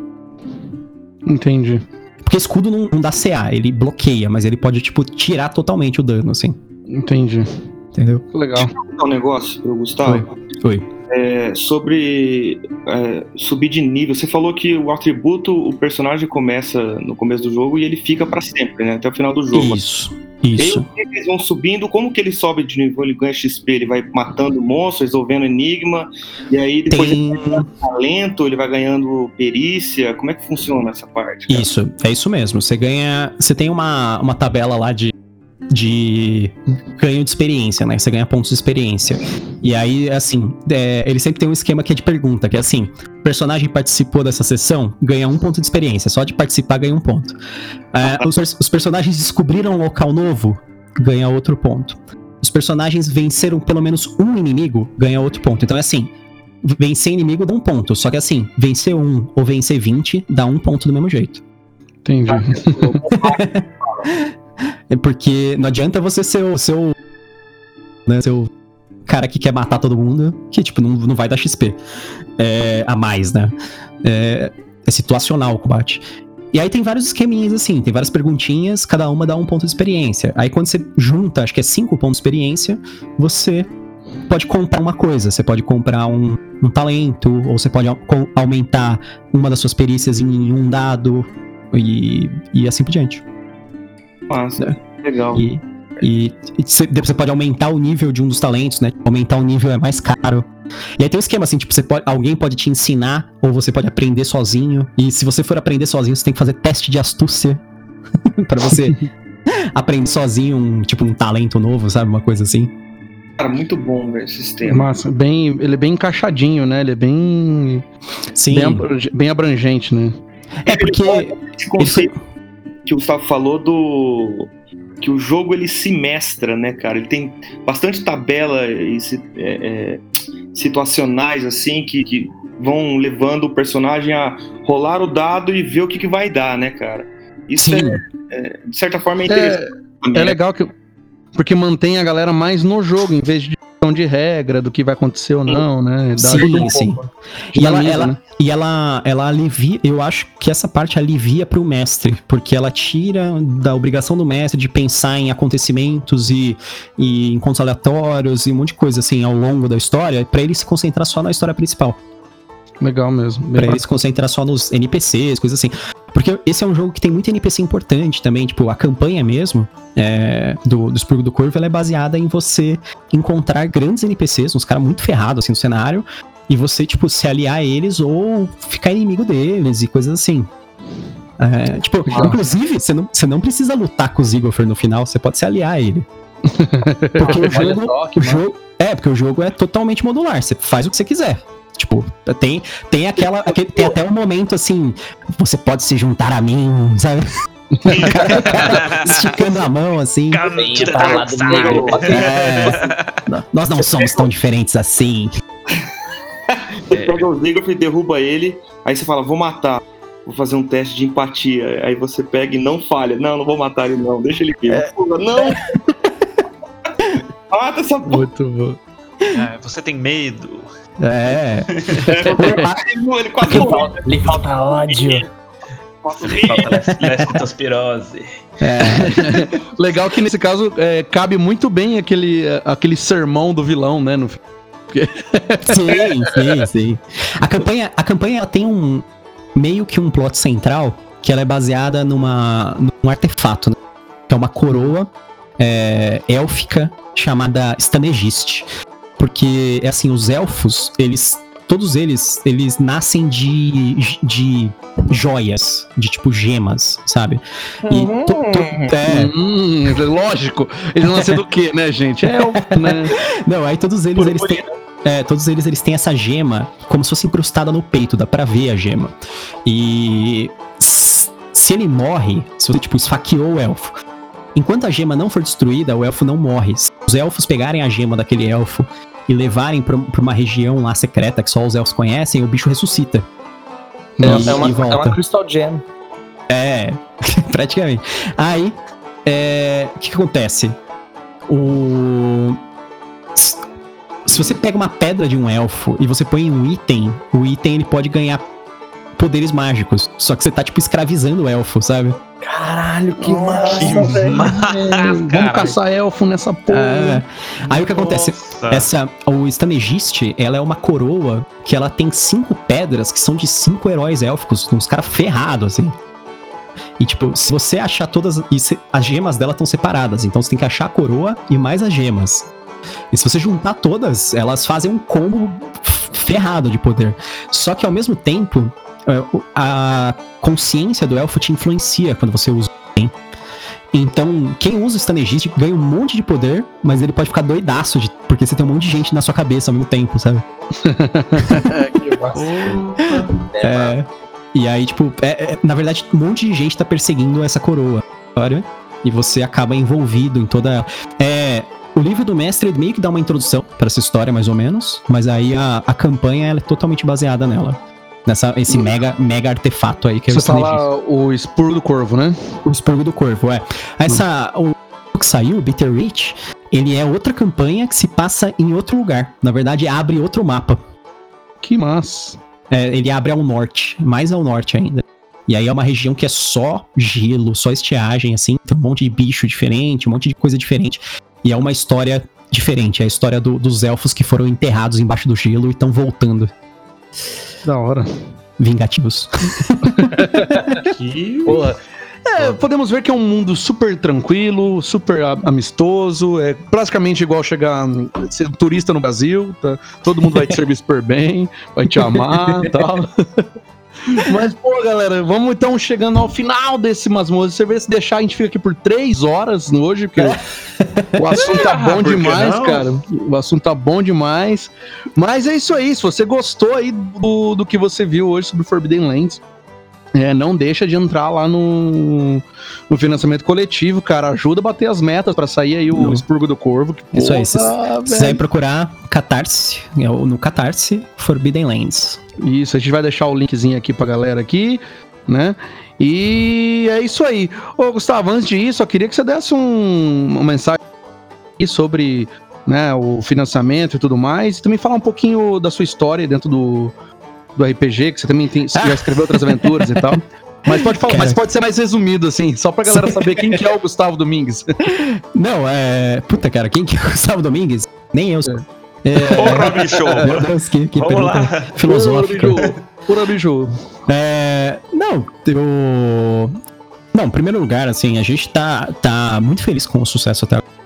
Entendi. Porque escudo não, não dá CA, ele bloqueia, mas ele pode, tipo, tirar totalmente o dano, assim. Entendi. Entendeu? Que legal. um negócio pro Gustavo. Oi. É, sobre é, subir de nível. Você falou que o atributo, o personagem começa no começo do jogo e ele fica pra sempre, né? Até o final do jogo. Isso. Isso. que eles vão subindo, como que ele sobe de nível? Ele ganha XP, ele vai matando monstros, resolvendo enigma, e aí depois Tem. ele vai ganhando talento, ele vai ganhando perícia. Como é que funciona essa parte? cara? Isso, é isso mesmo. Você ganha. Você tem uma, uma tabela lá de. De ganho de experiência, né? Você ganha pontos de experiência. E aí, assim, é, ele sempre tem um esquema que é de pergunta, que é assim: o personagem participou dessa sessão, ganha um ponto de experiência. Só de participar ganha um ponto. É, os, os personagens descobriram um local novo, ganha outro ponto. Os personagens venceram pelo menos um inimigo, ganha outro ponto. Então é assim: vencer inimigo dá um ponto. Só que assim, vencer um ou vencer 20 dá um ponto do mesmo jeito. Entendi. É porque não adianta você ser o seu. Né, seu cara que quer matar todo mundo, que tipo, não, não vai dar XP é, a mais, né? É, é situacional o combate. E aí tem vários esqueminhas assim, tem várias perguntinhas, cada uma dá um ponto de experiência. Aí quando você junta, acho que é cinco pontos de experiência, você pode comprar uma coisa. Você pode comprar um, um talento, ou você pode aumentar uma das suas perícias em um dado, e, e assim por diante. Massa, legal. E, e, e você, você pode aumentar o nível de um dos talentos, né? Aumentar o nível é mais caro. E aí tem um esquema assim, tipo, você pode, alguém pode te ensinar, ou você pode aprender sozinho. E se você for aprender sozinho, você tem que fazer teste de astúcia pra você aprender sozinho, um, tipo, um talento novo, sabe? Uma coisa assim. Cara, muito bom velho, esse sistema. Massa. Bem, ele é bem encaixadinho, né? Ele é bem, Sim. bem abrangente, né? É porque. Esse conceito que o Gustavo falou do que o jogo ele se mestra, né, cara? Ele tem bastante tabela e é, é, situacionais assim que, que vão levando o personagem a rolar o dado e ver o que, que vai dar, né, cara? Isso Sim. é, de certa forma é interessante. É, também, é né? legal que. Porque mantém a galera mais no jogo, em vez de de regra, do que vai acontecer ou não, né? Dá Sim, sim. pouco. E ela, ela, né? e ela, ela alivia, eu acho que essa parte alivia pro mestre, porque ela tira da obrigação do mestre de pensar em acontecimentos e, e encontros aleatórios e um monte de coisa assim ao longo da história, pra ele se concentrar só na história principal. Legal mesmo. Pra ele bacana. se concentrar só nos NPCs, coisas assim. Porque esse é um jogo que tem muito NPC importante também. Tipo, a campanha mesmo é, do, do Expurgo do Corvo ela é baseada em você encontrar grandes NPCs, uns caras muito ferrados assim no cenário, e você, tipo, se aliar a eles ou ficar inimigo deles e coisas assim. É, tipo, inclusive, você não, você não precisa lutar com o Ziggler no final, você pode se aliar a ele. Porque o jogo, o jogo. É, porque o jogo é totalmente modular. Você faz o que você quiser. Tipo, tem, tem aquela. aquele- tem até um momento assim. Você pode se juntar a mim, sabe? Cara- cara esticando a mão assim. Tem tá lá do negro. É, nós não somos tão diferentes assim. Você pega o Ziggler e derruba ele, aí você fala, vou matar. Vou fazer um teste de empatia. Aí você pega e não falha. Não, não vou matar ele, não. Deixa ele vivo. Porra, Não! Mata essa porra. Muito bom. Ah, você tem medo. É. Ele, ele quase Lhe falta, lhe falta ódio. Falta leptospirose. é. Legal que nesse caso é, cabe muito bem aquele, aquele sermão do vilão, né? No, Sim, sim, sim. A campanha, a campanha ela tem um meio que um plot central que ela é baseada numa num artefato, né? que é uma coroa é, élfica chamada Stanegist. Porque é assim, os elfos, eles todos eles, eles nascem de, de joias, de tipo gemas, sabe? E to- to- é, Hum, lógico. Ele nasceu do quê, né, gente? É né? Não, aí todos eles, eles têm. É, todos eles, eles têm essa gema como se fosse incrustada no peito, dá pra ver a gema. E se ele morre, se você, tipo, esfaqueou o elfo, enquanto a gema não for destruída, o elfo não morre. Se os elfos pegarem a gema daquele elfo e levarem pra, pra uma região lá secreta que só os elfos conhecem, o bicho ressuscita. É, E- é uma, e é volta. uma Crystal Gem. É, praticamente. Aí, é, o que, que acontece? O. Se você pega uma pedra de um elfo e você põe em um item, o item ele pode ganhar poderes mágicos. Só que você tá, tipo, escravizando o elfo, sabe? Caralho, que massa, Que velho. Vamos Caralho. caçar elfo nessa porra. É. Aí o que acontece? Nossa. Essa, o Stanegist, ela é uma coroa que ela tem cinco pedras que são de cinco heróis élficos, uns caras ferrados, assim. E, tipo, se você achar todas. E se- as gemas dela estão separadas, então você tem que achar a coroa e mais as gemas. E se você juntar todas, elas fazem um combo ferrado de poder. Só que ao mesmo tempo, a consciência do elfo te influencia quando você usa o item. Então, quem usa o Stanegist ganha um monte de poder, mas ele pode ficar doidaço, de- porque você tem um monte de gente na sua cabeça ao mesmo tempo, sabe? que massa. É, e aí, tipo, é- é- na verdade, um monte de gente tá perseguindo essa coroa. História, e você acaba envolvido em toda ela. É. O livro do mestre meio que dá uma introdução pra essa história, mais ou menos. Mas aí a, a campanha é totalmente baseada nela. Nessa, esse mega, mega artefato aí que é o Você fala o expurgo do corvo, né? O Expurgo do Corvo, é. Essa, o que saiu, Bitter Reach, ele é outra campanha que se passa em outro lugar. Na verdade, abre outro mapa. Que massa. É, ele abre ao norte, mais ao norte ainda. E aí é uma região que é só gelo, só estiagem, assim. Tem um monte de bicho diferente, um monte de coisa diferente. E é uma história diferente. É a história do- dos elfos que foram enterrados embaixo do gelo e estão voltando. Da hora. Vingativos. Que... Porra. É, podemos ver que é um mundo super tranquilo, super amistoso, é praticamente igual chegar ser turista no Brasil, tá? Todo mundo vai te servir super bem, vai te amar e tal. Mas, pô, galera, vamos então chegando ao final desse Masmorra de Cerveja. Se deixar, a gente fica aqui por três horas hoje, porque o assunto tá bom por que demais, não? cara. O assunto tá bom demais. Mas é isso aí. Se você gostou aí do, do que você viu hoje sobre Forbidden Lands, é, não deixa de entrar lá no, no financiamento coletivo, cara. Ajuda a bater as metas pra sair aí o Não. Expurgo do Corvo. que, Isso aí, Se vai procurar Catarse, é o- no Catarse, Forbidden Lands. Isso, a gente vai deixar o linkzinho aqui pra galera aqui, né? E é isso aí. Ô, Gustavo, antes de ir, só queria que você desse um, uma mensagem sobre né, o financiamento e tudo mais, e também falar um pouquinho da sua história dentro do, do RPG, que você também tem, já escreveu outras aventuras e tal. Mas pode falar, Cara. mas pode ser mais resumido, assim, só pra galera saber quem que é o Gustavo Domingues. Não, é. Puta, cara, quem que é o Gustavo Domingues? Nem eu. É, Porra, bicho! Meu Deus, que, que Vamos pergunta lá. filosófica. Pura bicho. É, não, eu. Não, em primeiro lugar, assim, a gente tá, tá muito feliz com o sucesso até agora.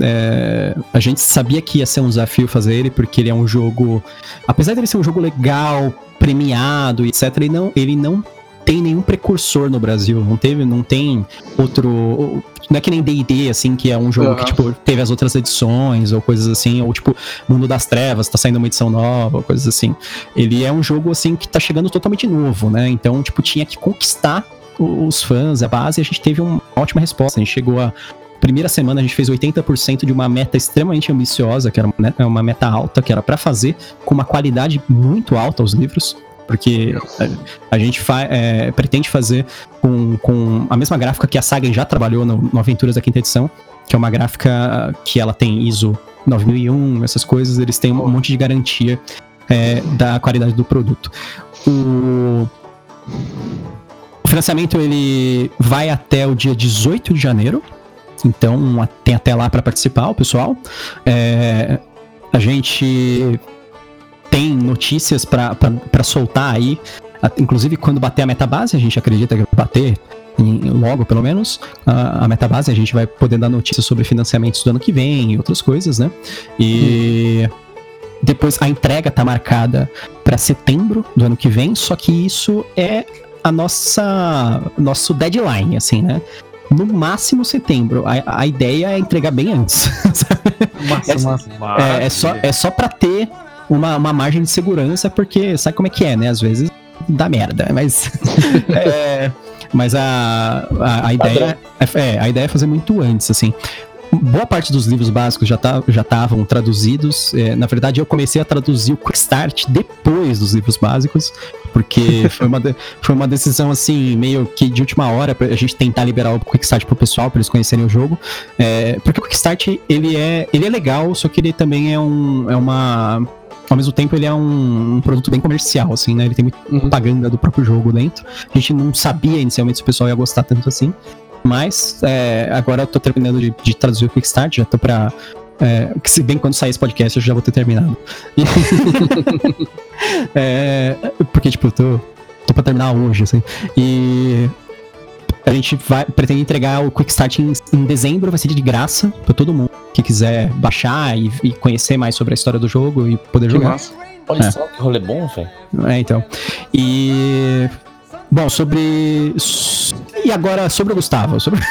É, a gente sabia que ia ser um desafio fazer ele, porque ele é um jogo. Apesar dele ser um jogo legal, premiado, etc., ele não, ele não tem nenhum precursor no Brasil. Não teve, não tem outro. Não é que nem DD, assim, que é um jogo Aham. que, tipo, teve as outras edições ou coisas assim, ou tipo, Mundo das Trevas, tá saindo uma edição nova, coisas assim. Ele é um jogo, assim, que tá chegando totalmente novo, né? Então, tipo, tinha que conquistar os fãs, a base, e a gente teve uma ótima resposta. A gente chegou a. Primeira semana a gente fez 80% de uma meta extremamente ambiciosa, que era uma, né, uma meta alta, que era pra fazer com uma qualidade muito alta os livros. Porque a, a gente fa- é, pretende fazer com, com a mesma gráfica que a Saga já trabalhou no, no Aventuras da Quinta Edição, que é uma gráfica que ela tem ISO 9001, essas coisas, eles têm um monte de garantia é, da qualidade do produto. O, o financiamento ele vai até o dia 18 de janeiro, então tem até lá para participar o pessoal. É, a gente tem notícias para soltar aí, inclusive quando bater a meta base, a gente acredita que vai bater em- logo pelo menos a, a meta base, a gente vai poder dar notícias sobre financiamentos do ano que vem e outras coisas, né? E depois a entrega tá marcada para setembro do ano que vem, só que isso é a nossa nosso deadline, assim, né? No máximo setembro. A, a ideia é entregar bem antes. Massa, massa. É, é só, é só pra ter uma, uma margem de segurança, porque sabe como é que é, né? Às vezes dá merda, mas. é, mas a, a, a ideia é, é, a ideia é fazer muito antes, assim. Boa parte dos livros básicos já tá- já estavam traduzidos. É, na verdade, eu comecei a traduzir o Quick Start depois dos livros básicos, porque foi uma, de- foi uma decisão assim, meio que de última hora, pra a gente tentar liberar o Quick Start pro pessoal, pra eles conhecerem o jogo. É, porque o Quick Start, ele é, ele é legal, só que ele também é, um, é uma. Ao mesmo tempo, ele é um, um produto bem comercial, assim, né? Ele tem muita Uhum. propaganda do próprio jogo dentro. A gente não sabia inicialmente se o pessoal ia gostar tanto assim. Mas é, agora eu tô terminando de, de traduzir o Quick Start, já tô pra. É, que se bem quando sair esse podcast eu já vou ter terminado. É, porque, tipo, eu tô, tô pra terminar hoje, assim. E a gente vai, pretende entregar o Quick Start em, em dezembro, vai ser de graça pra todo mundo que quiser baixar e, e conhecer mais sobre a história do jogo e poder Que jogar. massa. Olha É. só que rolê bom, velho. É, então. E. Bom, sobre. E agora sobre o Gustavo. Sobre...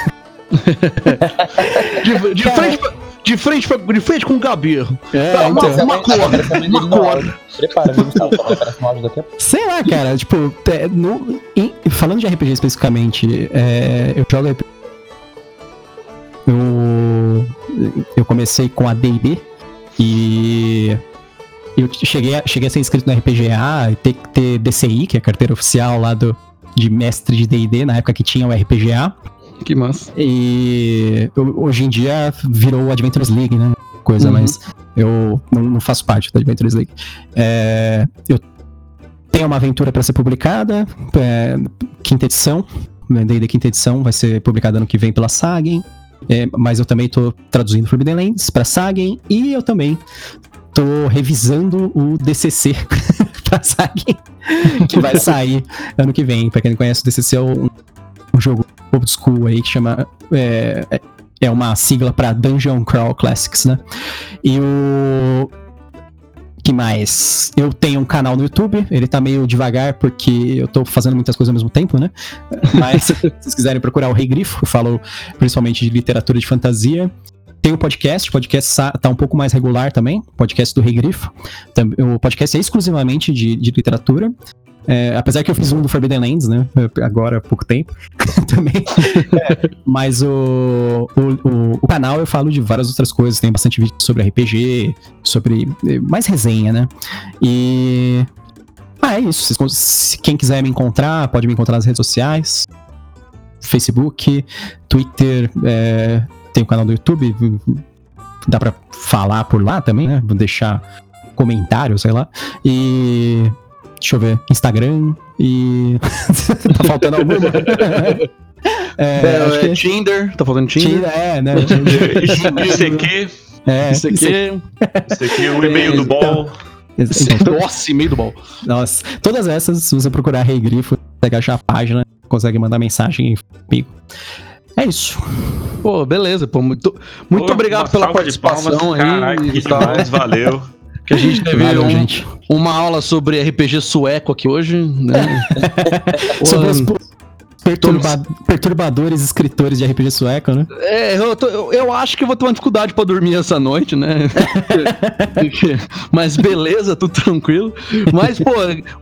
De, de frente, pra- de, frente pra- de frente com o Gabi. É, Uma- então. uma cor, uma cor. Prepara, Gustavo? Sei lá, cara, tipo, é, no- em- falando de RPG especificamente, é, eu jogo. RPG Eu, eu comecei com a DD e eu cheguei a, cheguei a ser inscrito no RPGA e ter que ter DCI, que é a carteira oficial lá do, de mestre de DD, na época que tinha o RPGA. Que massa. E eu- hoje em dia virou o Adventures League, né? Coisa, Uhum. mas eu não, não faço parte da Adventures League. É, eu tenho uma aventura para ser publicada, é, quinta edição, né, D&D quinta edição, vai ser publicada ano que vem pela Sagen. É, mas eu também tô traduzindo Forbidden Lands pra Sagen e eu também tô revisando o DCC pra Sagen, que vai sair ano que vem. Pra quem não conhece, o DCC é um, um jogo old school aí que chama. É, é- uma sigla pra Dungeon Crawl Classics, né? E o. que mais? Eu tenho um canal no YouTube, ele tá meio devagar porque eu tô fazendo muitas coisas ao mesmo tempo, né? Mas se vocês quiserem procurar o Rei Grifo, eu falo principalmente de literatura de fantasia. Tem o podcast, o podcast tá um pouco mais regular também, podcast do Rei Grifo. Tam- O podcast é exclusivamente de, de literatura. É, apesar que eu fiz um do Forbidden Lands, né? Agora há pouco tempo. também. É, mas o, o, o, canal eu falo de várias outras coisas. Tem bastante vídeo sobre RPG, sobre. eh, mais resenha, né? E. Ah, é isso. Quem quiser me encontrar, pode me encontrar nas redes sociais. Facebook, Twitter, é, tem o canal do YouTube. dá pra falar por lá também, né? Vou deixar comentário, sei lá. E. Deixa eu ver. Instagram e. tá faltando alguma? É, acho que- Tinder, tá falando Tinder. Tira, é, né? Isso aqui, É, Isso aqui. isso aqui é o e-mail do bol. Então, Nossa, e meio do bol. Nossa, todas essas, se você procurar Rei Grifo, consegue achar a página, consegue mandar mensagem comigo. É isso. Pô, beleza, pô. Muito, muito Pô, obrigado pela participação aí. Caraca, que demais, valeu. Que a gente teve Valeu, um- gente. uma aula sobre RPG sueco aqui hoje, né? Sobre os perturba- perturbadores escritores de RPG sueco, né? É, eu, tô- eu- eu acho que eu vou ter uma dificuldade pra dormir essa noite, né? Mas beleza, tudo tranquilo. Mas, pô,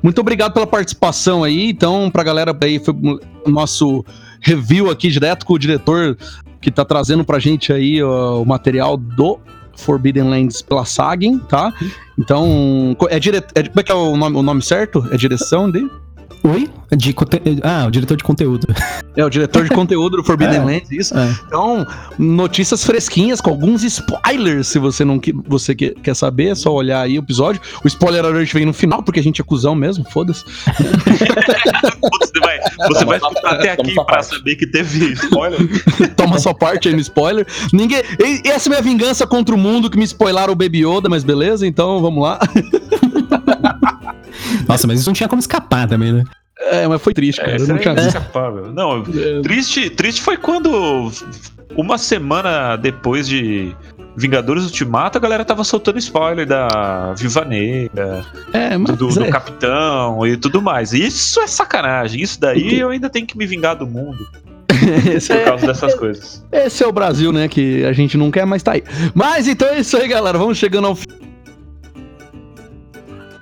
muito obrigado pela participação aí. Então, pra galera aí, foi o nosso review aqui direto com o diretor que tá trazendo pra gente aí ó, o material do Forbidden Lands pela Sagen, tá? Então, é dire... é, como é que é o nome, o nome certo? É direção de? Oi? De conte- Ah, o diretor de conteúdo. É o diretor de conteúdo do Forbidden É. Lands, isso. É. Então, notícias fresquinhas com alguns spoilers, se você não que, você que- quer saber, é só olhar aí o episódio. O spoiler alert vem no final, porque a gente é cuzão mesmo, foda-se. Você vai, você vai escutar até aqui pra parte. saber que teve spoiler. Toma sua parte aí no spoiler. Ninguém, e- essa é minha vingança contra o mundo que me spoilaram o Baby Yoda, mas beleza, então vamos lá. Nossa, mas isso não tinha como escapar também, né? É, mas foi triste, cara. É, eu isso não tinha é visto. inescapável. Não, triste, triste foi quando uma semana depois de Vingadores Ultimato, a galera tava soltando spoiler da Viva Negra, É, mas do, do é, Capitão e tudo mais. Isso é sacanagem. Isso daí eu ainda tenho que me vingar do mundo esse, por é, causa dessas coisas. esse é o Brasil, né? Que a gente não quer, mas tá aí. Mas então é isso aí, galera. Vamos chegando ao fim.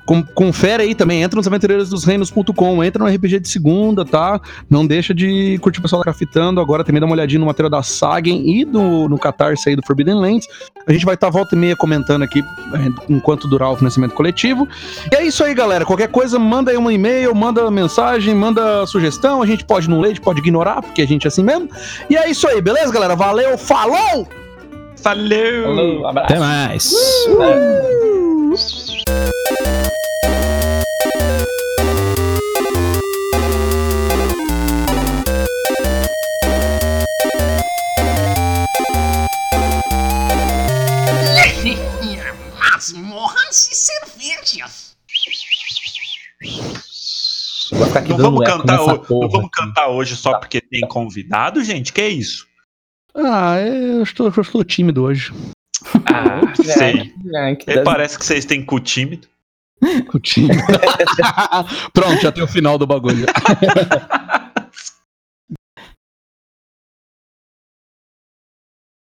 Com- Confere aí também, entra nos aventureirosdosreinos.com, entra no RPG de segunda, tá? Não deixa de curtir o pessoal da Cafitando, agora também dá uma olhadinha no material da Sagen e do, no Catarse aí do Forbidden Lands. A gente vai estar volta e meia comentando aqui eh, enquanto durar o financiamento coletivo. E é isso aí, galera. Qualquer coisa, manda aí um e-mail, manda mensagem, manda sugestão. A gente pode não ler, a gente pode ignorar, porque a gente é assim mesmo. E é isso aí, beleza, galera? Valeu, falou! Valeu! Falou, abraço. Até mais. Masmorras e cervejas. Vou ficar aqui Não vamos, cantar nessa ho- porra não vamos cantar hoje só porque tem convidado, gente? Que é isso? Ah, eu estou, eu estou tímido hoje. Ah, sei. É, que É, deve- parece que vocês têm cu tímido. O tímido. Pronto, já tem o final do bagulho.